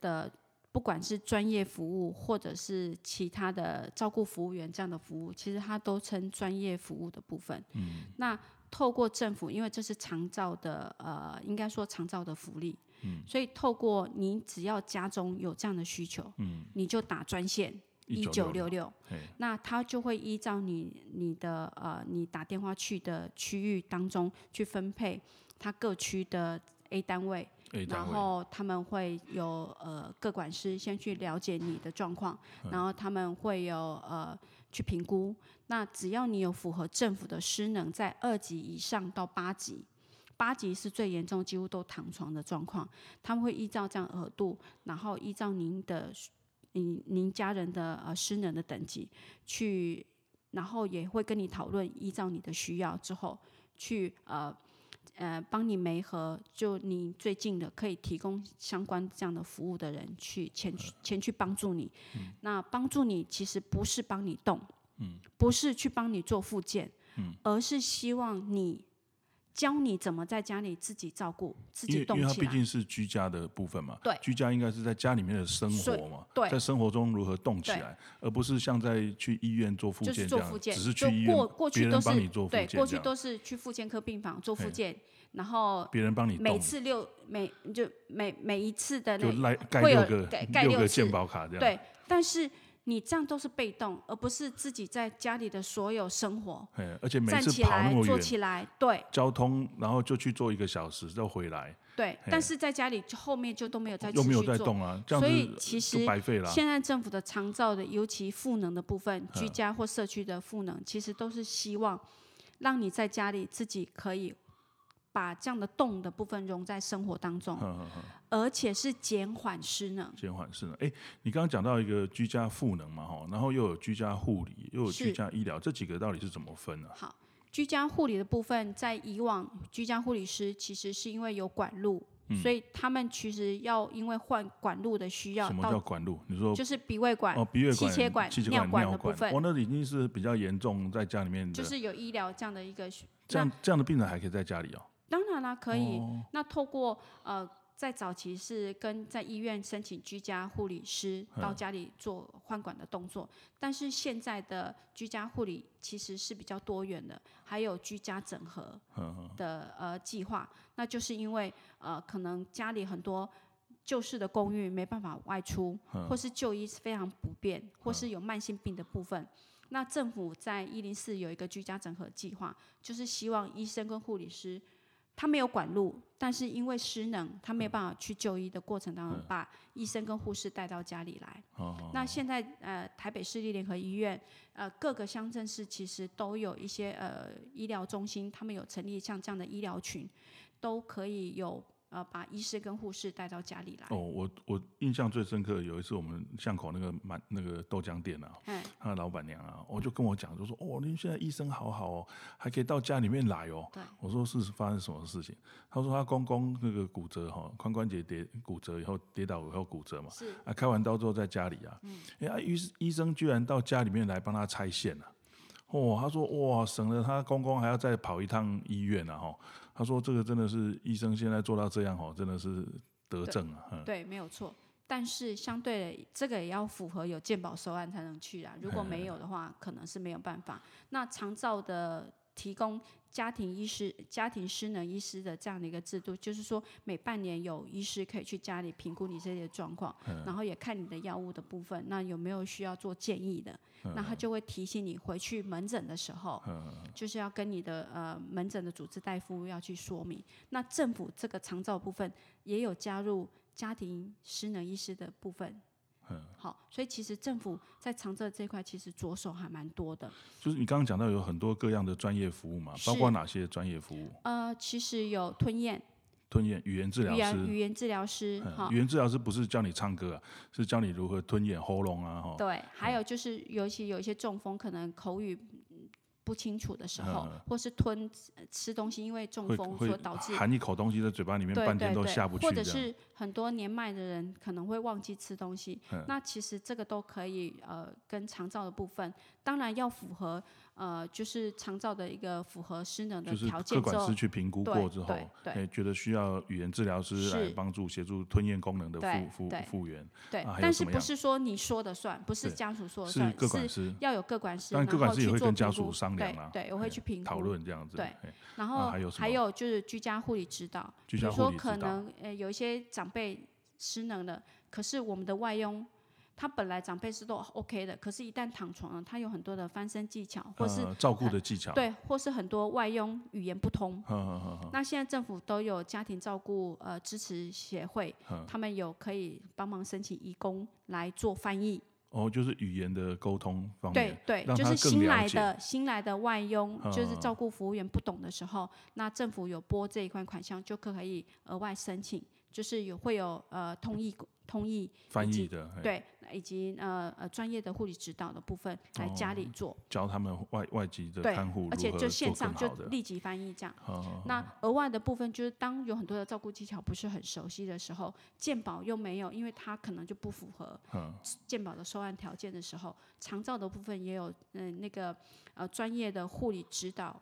的，不管是专业服务或者是其他的照顾服务员这样的服务，其实它都称专业服务的部分。嗯，那透过政府，因为这是长照的，呃，应该说长照的福利，嗯，所以透过你只要家中有这样的需求，嗯，你就打专线一九六六，嘿。那他就会依照你你的呃你打电话去的区域当中去分配他各区的 A 单位然，后他们会有呃各管师先去了解你的状况，嗯。然后他们会有呃去评估。那只要你有符合政府的失能，在二级以上到八级，八级是最严重，几乎都躺床的状况，他们会依照这样额度，然后依照您的您您家人的呃失能的等级去，然后也会跟你讨论，依照你的需要之后去呃呃帮你媒合，就你最近的可以提供相关这样的服务的人去前去前去帮助你。那帮助你其实不是帮你动，嗯。不是去帮你做复健，而是希望你教你怎么在家里自己照顾自己因为因为它。毕竟是居家的部分嘛，对。居家应该是在家里面的生活嘛，对。在生活中如何动起来，而不是像在去医院做复就是健这样，健，只是去医院过过别去都是人帮你做复对，健这样，过去都是去复健科病房做复嘿健，然后别人帮你每动，次六每就每每一次的就那来盖会有六个盖盖六个次健保卡这样，对，但是你这样都是被动，而不是自己在家里的所有生活哎，而且每站次跑那起来么远，坐起来，对交通然后就去做一个小时，再回来，对，但是在家里就后面就都没有再又没有持续做。在动啊，这样所子以其实就白费了啊。现在政府的长照的，尤其赋能的部分，居嗯家或社区的赋能，其实都是希望让你在家里自己可以把这样的动的部分融在生活当中，嗯嗯嗯，而且是减缓失能。减缓失能。哎，你刚刚讲到一个居家赋能嘛，哈，然后又有居家护理，又有居家医疗，这几个到底是怎么分呢？好，居家护理的部分，在以往居家护理师其实是因为有管路，所以他们其实要因为换管路的需要什，么叫管路？你说就是鼻胃管、哦，鼻胃气、切管气尿管尿的部分哦，那已经是比较严重，在家里面，就是有医疗这样的一个。这样这样的病人还可以在家里哦。当然啦，可以。哦。那透过呃，在早期是跟在医院申请居家护理师嗯到家里做换管的动作，但是现在的居家护理其实是比较多元的，还有居家整合的呃计划，那就是因为呃可能家里很多。旧式的公寓没办法外出，嗯或是就医非常不便，或是有慢性病的部分，那政府在一零四有一个居家整合计划，就是希望医生跟护理师他没有管路，但是因为失能，他没有办法去就医的过程当中，把医生跟护士带到家里来。那现在呃，台北市立联合医院呃各个乡镇市其实都有一些呃医疗中心，他们有成立像这样的医疗群，都可以有呃把医师跟护士带到家里来。哦，我我印象最深刻，有一次我们巷口那个满那个豆浆店啊，哎，他的老板娘啊，我就跟我讲，就说哦，您现在医生好好哦，还可以到家里面来哦。对我说是发生什么事情？他说他公公那个骨折哈，髋关节跌骨折以后跌倒以后骨折嘛，是啊，开完刀之后在家里啊，哎、呀、医医生居然到家里面来帮他拆线了、哦，他说哇，省了他公公还要再跑一趟医院啊，哈。他说这个真的是医生现在做到这样哦，真的是得证啊。嗯对，没有错。但是相对的，这个也要符合有健保收案才能去啊。如果没有的话，可能是没有办法。那长照的提供家庭医师、家庭失能医师的这样的一个制度，就是说每半年有医师可以去家里评估你这些状况，然后也看你的药物的部分，那有没有需要做建议的，那他就会提醒你回去门诊的时候，就是要跟你的呃门诊的主治大夫要去说明。那政府这个长照部分也有加入家庭失能医师的部分，好，所以其实政府在长照这一块其实着手还蛮多的。就是你刚刚讲到有很多各样的专业服务嘛，包括哪些专业服务？呃，其实有吞咽、吞咽、语言治疗语言师。语言治疗师，哈语，言治疗师不是教你唱歌啊，是教你如何吞咽喉咙啊，哈。对，还有就是尤其有一些中风，可能口语嗯不清楚的时候，嗯或是吞呃吃东西，因为中会风会所导致。含一口东西在嘴巴里面，对半天都下不去，或者这样是很多年迈的人可能会忘记吃东西，嗯那其实这个都可以呃跟肠道的部分，当然要符合呃就是长照的一个符合失能的条件之后各管师，去评估过之后对，对哎，觉得需要语言治疗师来帮助协助吞咽功能的复复复原，对但是不是说你说的算，不是家属说的是算，各管师要有各管师，当然然后各管师也会跟家属估商量啊对，对，我会去评估讨。论这样子。对哎然后还有还有就是居家护理指导，居家比如说护理指导可能呃有一些长辈失能了，可是我们的外佣。他本来长辈是都 OK 的，可是，一旦躺床了，他有很多的翻身技巧，或是、呃照顾的技巧，对，或是很多外佣语言不通。呵呵呵呵，那现在政府都有家庭照顾呃支持协会，嗯他们有可以帮忙申请义工来做翻译。哦，就是语言的沟通方面，对对，就是新来的新来的外佣，就是嗯照顾服务员不懂的时候，那政府有拨这一块款项，就可以额外申请，就是有会有呃通译通译翻译的，哎对，以及呃呃专业的护理指导的部分来家里做，教他们外外籍的看护，而且就线上就。立即翻译这样。那额外的部分就是，当有很多的照顾技巧不是很熟悉的时候，健保又没有，因为他可能就不符合嗯健保的收案条件的时候，长照的部分也有嗯、那个呃专业的护理指导，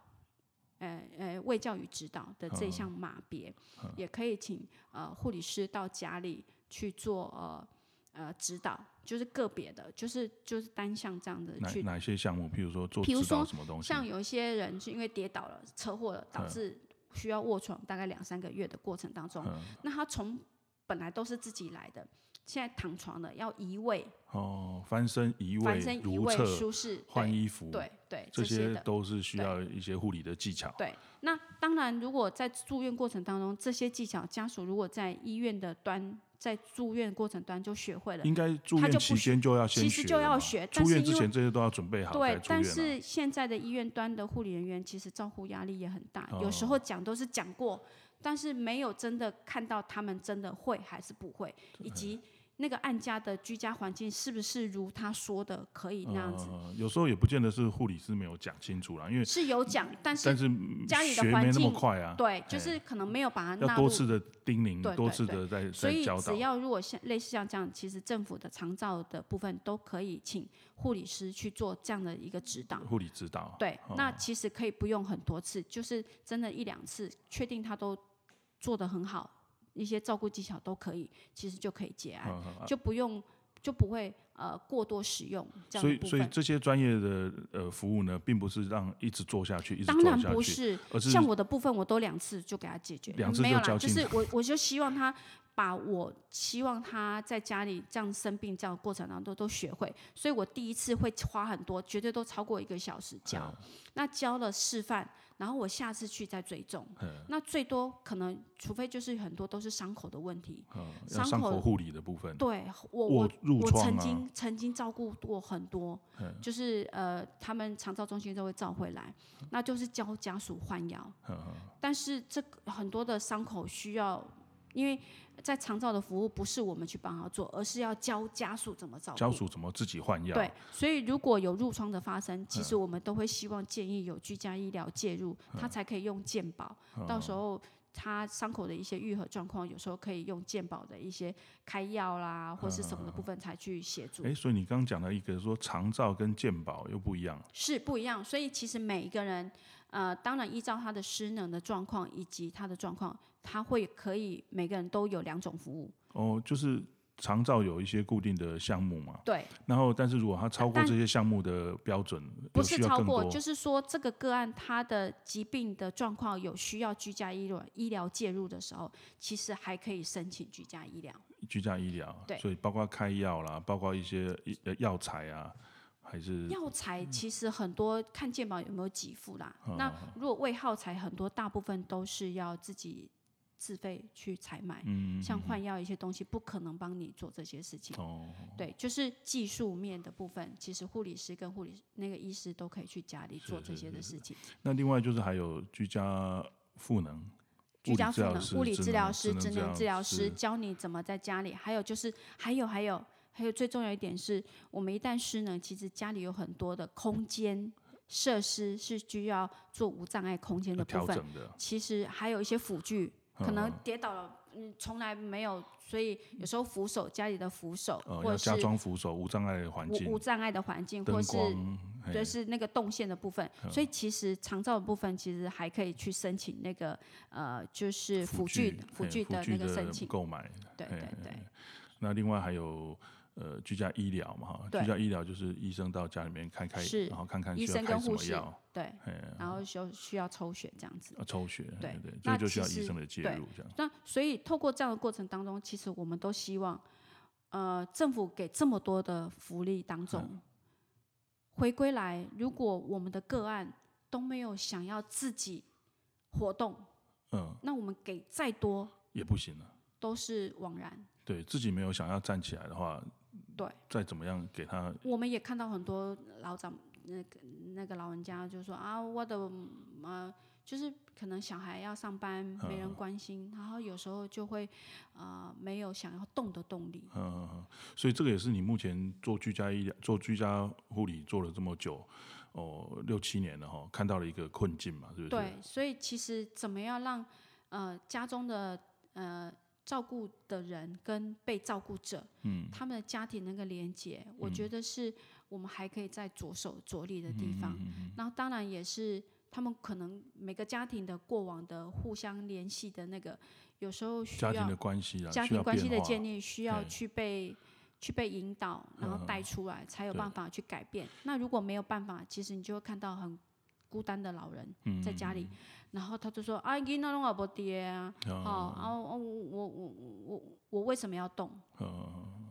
呃呃卫教与指导的这一项码别，也可以请呃护理师到家里去做呃呃指导，就是个别的，就是就是单项这样的去哪哪些项目？譬如说做指导说什么东西？像有一些人是因为跌倒了、车祸了，导嗯致需要卧床大概两三个月的过程当中，嗯那他从本来都是自己来的，现在躺床了要移位、哦，翻身移位翻身、移位、舒适、换衣服，对对这。些都是需要一些护理的技巧。对，那当然，如果在住院过程当中，这些技巧家属如果在医院的端，在住院过程端就学会了，应该住院期间就要先其实学了嘛就要学但出院之是因为前这些都要准备好对，但。是现在的医院端的护理人员其实照护压力也很大，有时哦候讲都是讲过，但是没有真的看到他们真的会还是不会，以及那个案家的居家环境是不是如他说的可以那样子，呃，有时候也不见得是护理师没有讲清楚啦，因为是有讲，但是但是嗯家里的学没那么环境快啊，对，就是可能没有把它纳入。要多次的叮咛，对对对多次的在所以只。要如果像类似像这样，其实政府的长照的部分都可以请护理师去做这样的一个指导。护理指导，对，哦那其实可以不用很多次，就是真的一两次，确定他都做得很好，一些照顾技巧都可以，其实就可以结案，就不用就不会呃过多使用这样所以所以。这些专业的呃服务呢，并不是让一直做下去，一直当然做下去，不是，而是像我的部分，我都两次就给他解决，两次没有啦，就是我我就希望他把我希望他在家里这样生病这样的过程当中都学会，所以我第一次会花很多，绝对都超过一个小时教。那教了示范，然后我下次去再追踪。那最多可能，除非就是很多都是伤口的问题。伤口护理的部分，对我卧我我曾经曾经照顾过很多，就是呃他们长照中心都会照回来，那就是教家属换药。但是这个很多的伤口需要，因为在长照的服务不是我们去帮他做，而是要教家属怎么照顾。家属怎么自己换药？对，所以如果有褥疮的发生，其实我们都会希望建议有居家医疗介入，他才可以用健保。到时候他伤口的一些愈合状况，有时候可以用健保的一些开药啦，或是什么的部分才去协助。哎，所以你刚刚讲了一个说长照跟健保又不一样，是不一样，所以其实每一个人，呃，当然依照他的失能的状况以及他的状况，他会可以每个人都有两种服务。哦，就是长照有一些固定的项目嘛，对，然后但是如果他超过这些项目的标准，不是超过，就是说这个个案他的疾病的状况有需要居家医疗医疗介入的时候，其实还可以申请居家医疗。居家医疗，对所以包括开药啦，包括一些医呃药材啊，还是药材其实很多看健保有没有给付啦。嗯那如果为耗材，很多大部分都是要自己自费去采买，嗯，像换药一些东西不可能帮你做这些事情。哦，对，就是技术面的部分，其实护理师跟护理那个医师都可以去家里做这些的事情。那另外就是还有居家赋能。居家赋能、物理治疗师、职能治疗师教你怎么在家里。还有就是，还有还有还有最重要一点是，我们一旦失能，其实家里有很多的空间设施是需要做无障碍空间的部分。其实还有一些辅具，可能跌倒了。嗯，从来没有，所以有时候扶手家里的扶手，或者是加装扶手无障碍的环境，无障碍的环境，或是就是那个动线的部分。所以其实长照的部分，其实还可以去申请那个呃，就是辅具辅具的那个申请购买。对对对。那另外还有。呃，居家医疗嘛，哈，居家医疗就是医生到家里面看开，然后看看医生跟护士，对，然后需需要抽血这样子，抽血，对对，这就需要医生的介入这样。那所以透过这样的过程当中，其实我们都希望，呃，政府给这么多的福利当中，回归来，如果我们的个案都没有想要自己活动，嗯，那我们给再多也不行了，都是枉然。对自己没有想要站起来的话。对，再怎么样给他，我们也看到很多老长那个那个老人家就说啊，我的呃，就是可能小孩要上班，没人关心，然后有时候就会啊，没有想要动的动力。嗯，所以这个也是你目前做居家医疗、做居家护理做了这么久，哦，六七年了哈，看到了一个困境嘛，是不是？对，所以其实怎么样让呃家中的呃。照顾的人跟被照顾者，嗯，他们的家庭那个连接，我觉得是我们还可以再着手着力的地方。然后当然也是他们可能每个家庭的过往的互相联系的那个，有时候需要家庭的关系啊家庭关系的建立需要去被去被引导，然后带出来，才有办法去改变。那如果没有办法，其实你就会看到很孤单的老人在家里。然后他就说：“啊，囡仔拢也无爹啊，哦，啊，我我我我我为什么要动？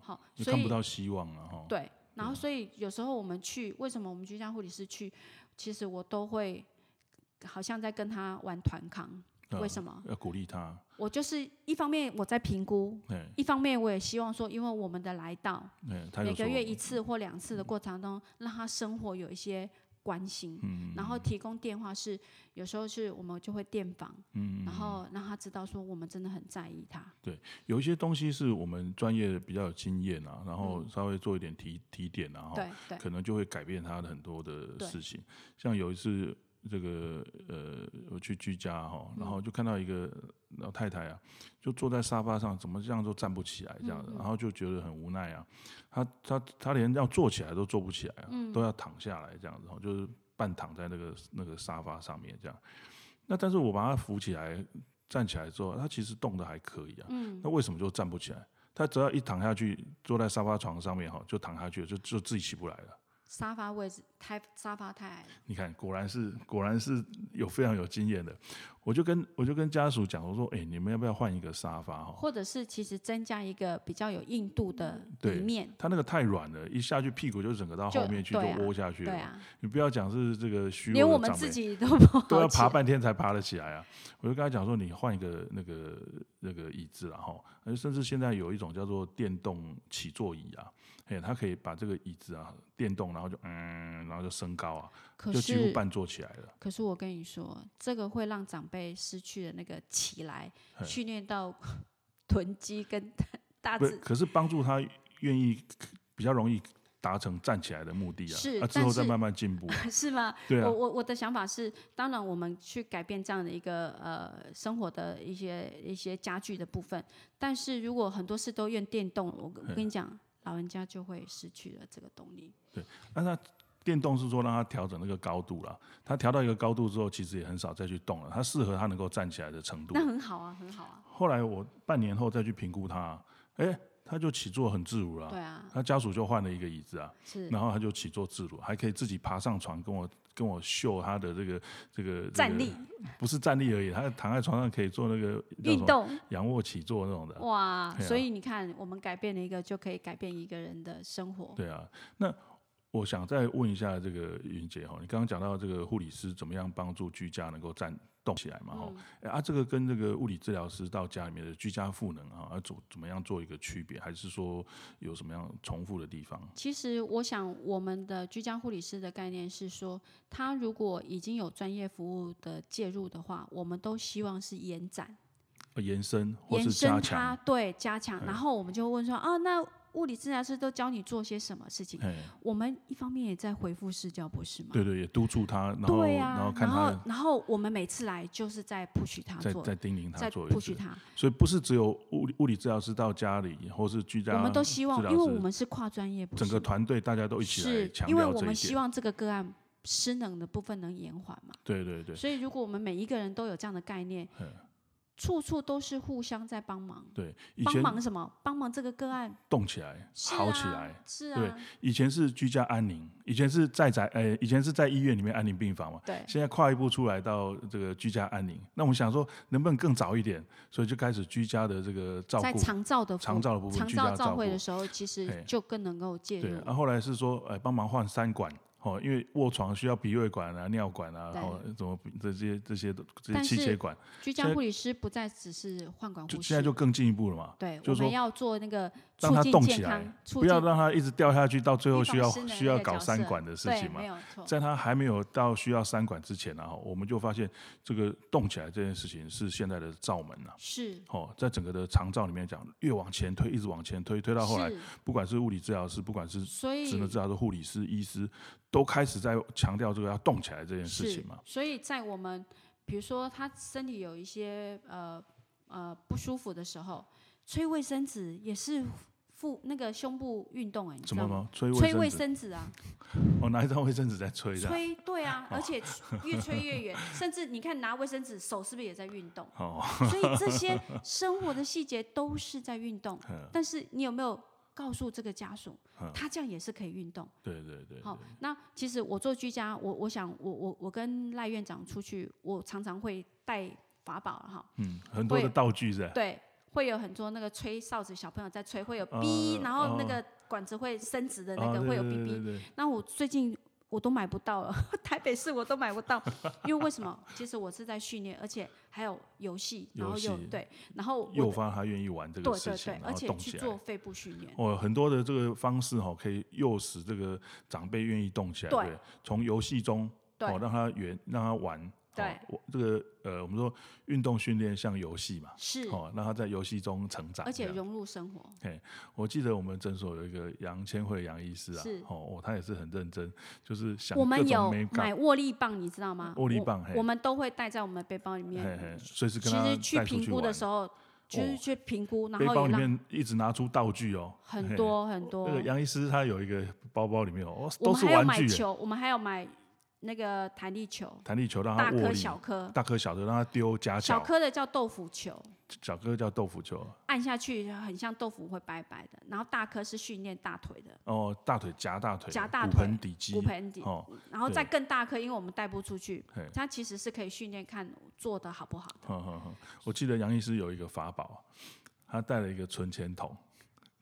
好，所以看不到希望了哈。对，然后所以有时候我们去，为什么我们居家护理师去？其实我都会好像在跟他玩团康。为什么？要鼓励他。我就是一方面我在评估，一方面我也希望说，因为我们的来到，每个月一次或两次的过程中，让他生活有一些。”关心，然后提供电话是有时候是我们就会电访，然后让他知道说我们真的很在意他。对，有一些东西是我们专业比较有经验啊，然后稍微做一点提提点啊，对，可能就会改变他的很多的事情。像有一次这个呃，我去居家哈，然后就看到一个老太太啊，就坐在沙发上，怎么这样都站不起来这样子，然后就觉得很无奈啊。她她她连要坐起来都坐不起来啊，都要躺下来这样子，就是半躺在那个那个沙发上面这样。那但是我把她扶起来，站起来之后，她其实动的还可以啊。那为什么就站不起来？她只要一躺下去，坐在沙发床上面哈，就躺下去，就就自己起不来了。沙发位置太沙发太矮。你看，果然是果然是有非常有经验的。我就跟我就跟家属讲，我说：“哎，你们要不要换一个沙发哈？或者是其实增加一个比较有硬度的椅面。他那个太软了，一下去屁股就整个到后面去，就窝下去了。你不要讲是这个虚，连我们自己 [LAUGHS] 都都要爬半天才爬得起来啊！我就跟他讲说，你换一个那个那个椅子然后甚至现在有一种叫做电动起坐椅啊。”哎，他可以把这个椅子啊电动，然后就嗯，然后就升高啊，就几乎半坐起来了。可是我跟你说，这个会让长辈失去了那个起来训练到 [LAUGHS] 臀肌跟 [LAUGHS] 大不，可是帮助他愿意比较容易达成站起来的目的啊。是，啊，之后再慢慢进步。[LAUGHS] 是吗？对啊。我我我的想法是，当然我们去改变这样的一个呃生活的一些一些家具的部分，但是如果很多事都用电动，我我跟你讲。老人家就会失去了这个动力。对，那他电动是说让他调整那个高度了。他调到一个高度之后，其实也很少再去动了。他适合他能够站起来的程度。那很好啊，很好啊。后来我半年后再去评估他，哎，他就起坐很自如了。对啊。他家属就换了一个椅子啊，是。然后他就起坐自如，还可以自己爬上床跟我跟我秀他的这个这个站立，不是站立而已，他躺在床上可以做那个运动，仰卧起坐那种的。哇，所以你看，我们改变了一个，就可以改变一个人的生活。对啊，那我想再问一下这个云姐哈，你刚刚讲到这个护理师怎么样帮助居家能够站动起来嘛哈、哎啊，这个跟这个物理治疗师到家里面的居家赋能啊，要怎怎么样做一个区别，还是说有什么样重复的地方？其实我想，我们的居家护理师的概念是说，他如果已经有专业服务的介入的话，我们都希望是延展、呃延伸或延是加伸它，强？对，加强。然后我们就问说，啊，那物理治疗师都教你做些什么事情？哎，我们一方面也在回复施教，博士嘛？对对，也督促他，然后、对呀、然后看然后他然后我们每次来就是在 push 他做，再再叮咛他在做一 push。他。所以不是只有物理物理治疗师到家里，或是居家，我们都希望，因为我们是跨专业，整个团队大家都一起来是强因为我。们希望这个个案失能的部分能延缓嘛。对对对所以如果我们每一个人都有这样的概念嗯，处处都是互相在帮忙。对，以帮前忙什么？帮忙这个个案动起来，是好起啊来。是对啊，以前是居家安宁，以前是在宅，呃，以前是在医院里面安宁病房嘛。对现在跨一步出来到这个居家安宁，那我们想说能不能更早一点？所以就开始居家的这个照在顾。长照的长照的部分长居家照照照会的时候，其实嘿就更能够介对，入啊，。后来是说，呃，帮忙换三管。哦，因为卧床需要鼻胃管啊、尿管啊，对然后怎么这些这些都这些但是气血管，居家护理师不再只是换管护就士，现在就更进一步了嘛。对，就是说我们要做那个让他动起来不要让他一直掉下去，到最后需要需要搞三管的事情嘛。在他还没有到需要三管之前呢、啊，我们就发现这个动起来这件事情是现在的罩门啊。是，哦，在整个的长照里面讲，越往前推，一直往前推，推到后来，不管是物理治疗师，不管是职能治疗师、护理师、医师，都开始在强调这个要动起来这件事情嘛。，所以在我们比如说他身体有一些呃呃不舒服的时候，吹卫生纸也是腹那个胸部运动哎、你知道吗？怎么？吹吹卫卫生纸？啊，[LAUGHS] 我，拿一张卫生纸在吹的。吹对啊，而且越吹越远，甚至你看拿卫生纸手是不是也在运动？哦，所以这些 [LAUGHS] 生活的细节都是在运动。嗯但是你有没有告诉这个家属嗯，他这样也是可以运动？对对对，好，那其实我做居家，我我想我我我跟赖院长出去，我常常会带法宝哈，嗯，很多的道具。对，会有很多那个吹哨子小朋友在吹，会有呃哔，然后那哦个管子会伸直的那哦个会有对哔哔。对对对那我最近我都买不到了，[LAUGHS] 台北市我都买不到，因为为什么？其实我是在训练，而且还有游戏，然后又对，然后我诱的发他愿意玩这个事情，对对对，然而且。去做肺部训练。哦，很多的这个方式哈、可以诱使这个长辈愿意动起来，对从游戏中对哦让他圆，让他玩。对哦，我这个呃，我们说运动训练像游戏嘛，是，哦，让他在游戏中成长。而且融入生活。我记得我们诊所有一个杨千惠杨医师啊是，哦，哦他也是很认真，就是想我们有买握力棒，你知道吗？握力棒我们都会带在我们背包里嘿面。嘿，随时跟其他实去评。估的时候，就是哦去评估，然背包里面一直拿出道具哦，很多很多那。个杨医师他有一个包包里面哦，哦都我们还有是玩具耶，买球，我们还有买那个弹力球，弹力球让它大颗，小颗，大颗小的让它丢夹小。角，颗的叫豆腐球，小颗叫豆腐球，按下去很像豆腐会白白的，然后大颗是训练大腿的。哦，大腿夹大腿，骨夹大腿盆底肌，骨盆底，哦，然后再更大颗，因为我们带不出去，它其实是可以训练看做的好不好的。哼哼哼，我记得杨医师有一个法宝，他带了一个存钱筒，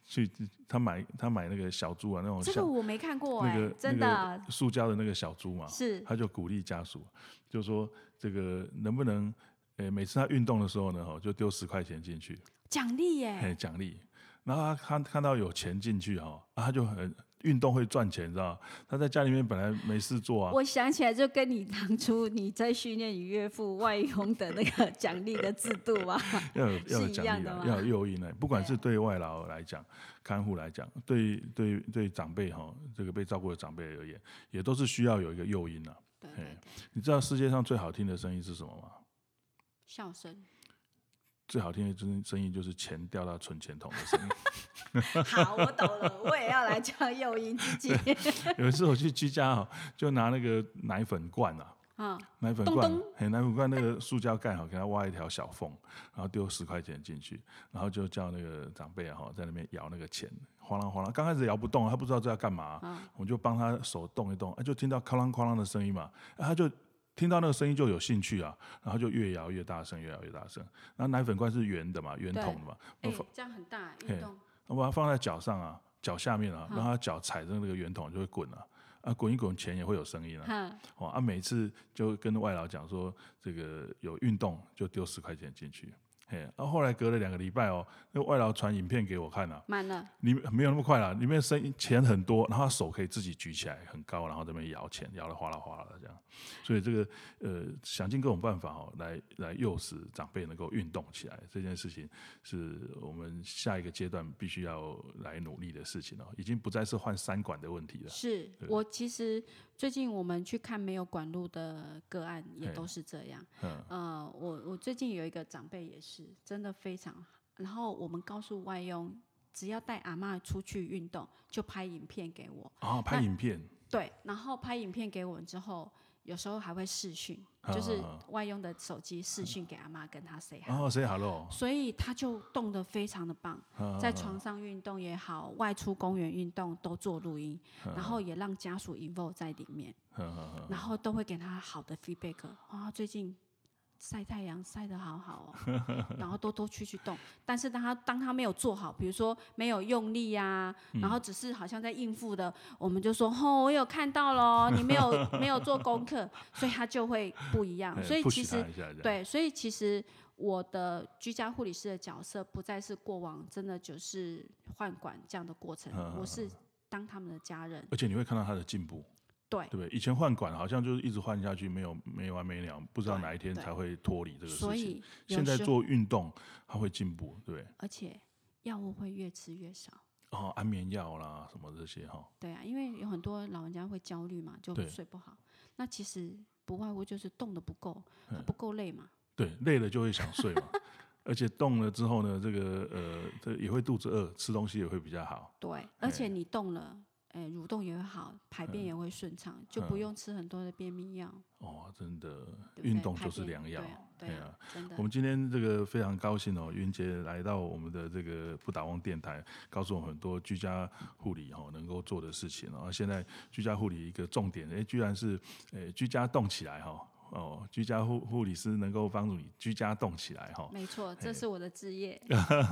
去他买他买那个小猪啊，那种像这个我没看过哎那个，真那的塑胶的那个小猪嘛，是他就鼓励家属，就说这个能不能，呃，每次他运动的时候呢，哦，就丢十块钱进去，奖励耶，哎，奖励。然后他看看到有钱进去哈、啊，他就很运动会赚钱，知道吗？他在家里面本来没事做啊，我想起来就跟你当初你在训练你岳父外佣的那个奖励的制度啊，[LAUGHS] 要有 [LAUGHS] 要有是一奖励的，样的吗要有诱因的。不管是对外劳来讲、看护来讲，对对对长辈哈、这个被照顾的长辈而言，也都是需要有一个诱因啊。对对对，你知道世界上最好听的声音是什么吗？笑声。最好听的声声音就是钱掉到存钱筒的声音。[LAUGHS] 好，我懂了，我也要来这样诱因自己。有一次我去居家哈，就拿那个奶粉罐啊，嗯，奶粉罐嘿，奶粉罐那个塑胶盖哈，给它挖一条小缝，然后丢十块钱进去，然后就叫那个长辈啊哈在那边摇那个钱，哗啷哗啷。刚开始摇不动，他不知道这要干嘛，嗯我就帮他手动一动，啊就听到哐啷哐啷的声音嘛，啊他就听到那个声音就有兴趣啊，然后就越摇越大声，越摇越大声。然后奶粉罐是圆的嘛，圆筒的嘛，我哎、放这样很大嘿运动，我把它放在脚上啊，脚下面啊，嗯让它脚踩着那个圆筒就会滚啊。啊，滚一滚钱也会有声音啊。哼，哦啊，每次就跟外劳讲说，这个有运动就丢十块钱进去。嘿，然、后后来隔了两个礼拜哦，那外劳传影片给我看啊，满了，里面没有那么快了，里面声音钱很多，然后他手可以自己举起来很高，然后这边摇钱，摇的哗啦哗啦的这样。所以这个呃，想尽各种办法哦，来来诱使长辈能够运动起来，这件事情是我们下一个阶段必须要来努力的事情哦，已经不再是换三管的问题了。是我其实最近我们去看没有管路的个案，也都是这样。嗯呃，我我最近有一个长辈也是真的非常，然后我们告诉外佣，只要带阿妈出去运动，就拍影片给我。啊，拍影片，对，然后拍影片给我们之后，有时候还会视讯，就是啊外用的手机视讯给阿妈跟她 say hello，所以她就动得非常的棒，啊在床上运动也好，外出公园运动都做录音，然后也让家属 involve 在里面，然后都会给她好的 feedback。啊，最近晒太阳晒得好好哦，[LAUGHS] 然后多多去去动。但是当他当他没有做好，比如说没有用力呀、然后只是好像在应付的，我们就说哦，我有看到咯，你没有没有做功课，所以他就会不一样。哎所以其实对，所以其实我的居家护理师的角色不再是过往真的就是换管这样的过程，嗯我是当他们的家人。而且你会看到他的进步。对对不对？以前换管好像就是一直换下去，没有没完没了，不知道哪一天才会脱离这个事情。所以现在，做运动，它会进步，对不对？而且药物会越吃越少。哦，安眠药啦，什么这些哈，对啊，因为有很多老人家会焦虑嘛，就睡不好。那其实不外乎就是动的不够，嗯不够累嘛。对，累了就会想睡嘛。[LAUGHS] 而且动了之后呢，这个呃，这也会肚子饿，吃东西也会比较好。对，而且你动了，哎，蠕动也会好，排便也会顺畅，就不嗯用吃很多的便秘药。哦，真的，对不对运动就是良药对啊。真的我。们今天这个非常高兴哦，云杰来到我们的这个不倒翁电台，告诉我们很多居家护理哦能够做的事情哦。现在居家护理一个重点，哎，居然是哎居家动起来哈哦，居家护护理师能够帮助你居家动起来哈。没错，这是我的职业。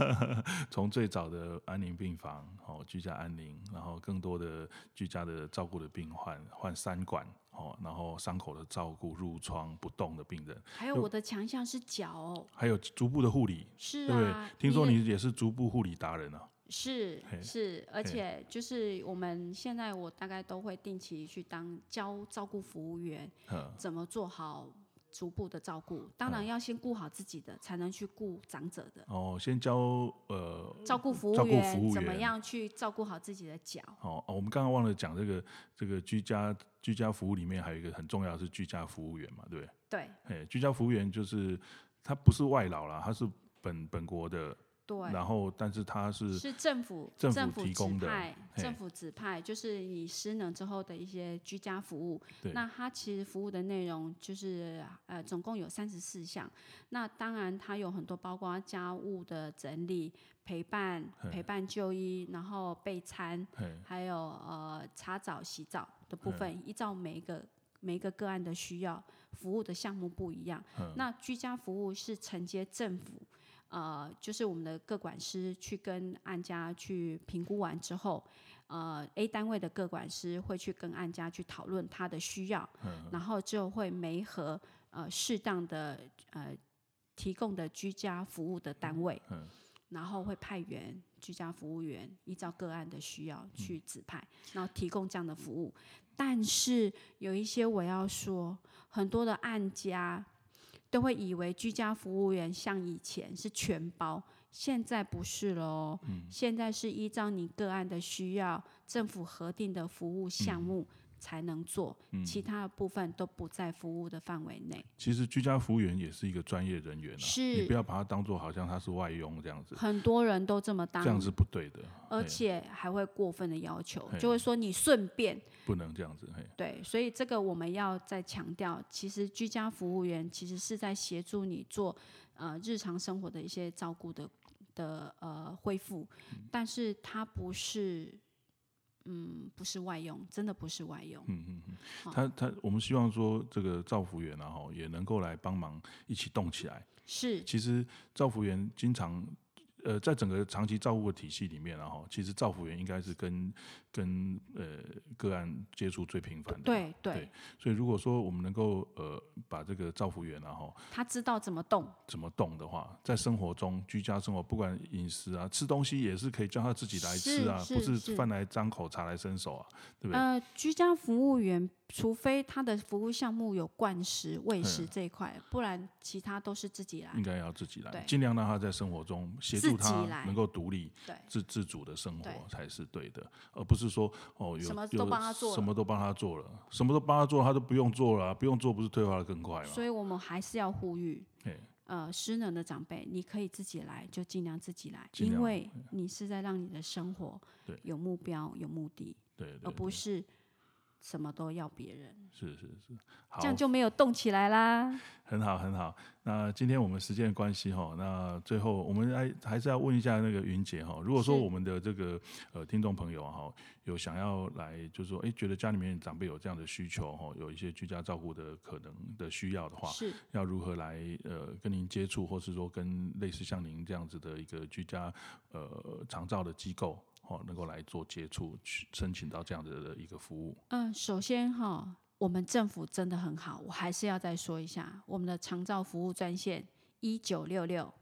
[LAUGHS] 从最早的安宁病房，哦，居家安宁，然后更多的居家的照顾的病患，换三管，哦，然后伤口的照顾，褥疮不动的病人，还有我的强项是脚哦，还有足部的护理，是对不对啊。？听说你也是足部护理达人啊？是是，而且就是我们现在我大概都会定期去当教照顾服务员，嗯，怎么做好逐步的照顾。当然要先顾好自己的，才能去顾长者的。哦，先教呃，照顾服务员怎么样去照顾好自己的脚？哦，哦我们刚刚忘了讲这个这个居家居家服务里面还有一个很重要的是居家服务员嘛，对不对？对哎，居家服务员就是他不是外劳啦，他是本本国的，对，然后但是他是是政府政府指提供的派，政府指派就是你失能之后的一些居家服务。对那它其实服务的内容就是呃，总共有三十四项。那当然它有很多，包括家务的整理、陪伴、陪伴就医，然后备餐，嘿还有呃擦澡、洗澡的部分，依照每一个每一个个案的需要，服务的项目不一样。嗯那居家服务是承接政府，呃，就是我们的各管师去跟案家去评估完之后，呃，A 单位的各管师会去跟案家去讨论他的需要，嗯然后就会媒合呃适当的呃提供的居家服务的单位，嗯。然后会派员居家服务员依照个案的需要去指派，然后提供这样的服务。但是有一些我要说，很多的案家都会以为居家服务员像以前是全包，现在不是了哦。现在是依照你个案的需要，政府核定的服务项目才能做，其他的部分都不在服务的范围内。其实居家服务员也是一个专业人员啊，是。你不要把它当做好像他是外佣这样子，很多人都这么当。这，样是不对的，而且还会过分的要求，就会说你顺便。不能这样子，嘿，对，所以这个我们要再强调，其实居家服务员其实是在协助你做呃日常生活的一些照顾的的呃恢复，但是他不是。嗯，不是外用，真的不是外用。嗯嗯嗯，他他我们希望说这个造福员啊后也能够来帮忙一起动起来。是其实造福员经常呃，在整个长期照护的体系里面，然后其实照护员应该是跟跟呃个案接触最频繁的。对对对，所以如果说我们能够呃把这个照护员然后他知道怎么动，怎么动的话，在生活中居家生活，不管饮食啊，吃东西也是可以叫他自己来吃啊，是不是是饭来张口茶来伸手啊，对不对？呃，居家服务员，除非他的服务项目有灌食、喂食嗯这一块，不然其他都是自己来应。该要自己来，尽量让他在生活中协自助他能够独立、对，自自主的生活才是对的，而不是说哦有什么都帮他做了什么都帮他做了，什么都帮他做，他都不用做了啊、不用做不是退化的更快吗？所以我们还是要呼吁，嘿呃，失能的长辈，你可以自己来，就尽量自己来，因为你是在让你的生活有目标、有目的，对对而不是什么都要别人，是是是，好。这样就没有动起来啦。很好，很好。那今天我们时间的关系哈，那最后我们还还是要问一下那个云姐哈，如果说我们的这个呃听众朋友哈，有想要来，就是说，哎，觉得家里面长辈有这样的需求哈，有一些居家照顾的可能的需要的话，是，要如何来呃跟您接触，或是说跟类似像您这样子的一个居家呃长照的机构哦，能够来做接触，去申请到这样子的一个服务。嗯，首先哈，我们政府真的很好，我还是要再说一下，我们的长照服务专线一九六六，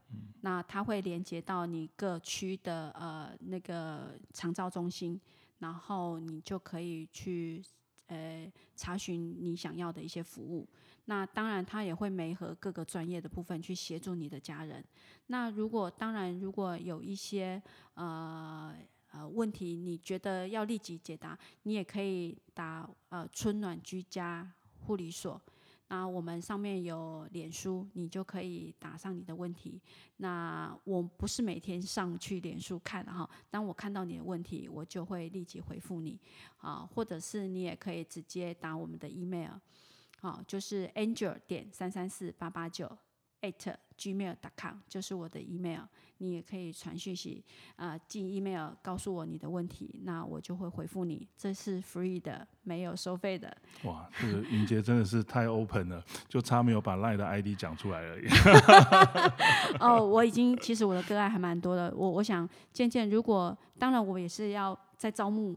那它会连接到你各区的呃那个长照中心，然后你就可以去呃查询你想要的一些服务。那当然，它也会媒合各个专业的部分去协助你的家人。那如果当然，如果有一些呃呃问题，你觉得要立即解答，你也可以打呃春暖居家护理所。那我们上面有脸书，你就可以打上你的问题。那我不是每天上去脸书看哈，当我看到你的问题，我就会立即回复你啊，或者是你也可以直接打我们的 email，好，就是 angel 点三三四八八九 at gmail.com，就是我的 email。你也可以传讯息，啊，进 email 告诉我你的问题，那我就会回复你。这是 free 的，没有收费的。哇，这个云杰真的是太 open 了，[LAUGHS] 就差没有把赖的 ID 讲出来而已。[LAUGHS] 哦，我已经其实我的个案还蛮多的。我我想渐渐，如果当然我也是要在招募，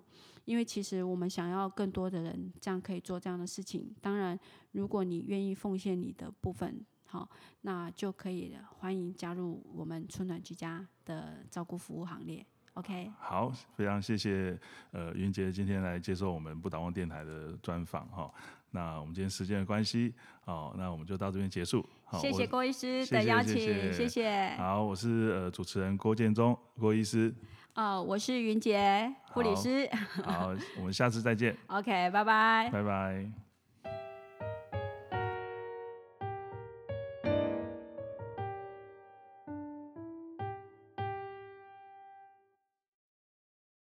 因为其实我们想要更多的人这样可以做这样的事情。当然，如果你愿意奉献你的部分，好，那就可以欢迎加入我们春暖居家的照顾服务行列。OK，好，非常谢谢呃云杰今天来接受我们不倒翁电台的专访哈。那我们今天时间的关系，好，那我们就到这边结束。谢谢郭医师的邀请，谢谢谢谢。好，我是呃主持人郭建忠郭医师。哦，我是云杰护理好师。好，我们下次再见，[LAUGHS] OK，拜拜。拜拜。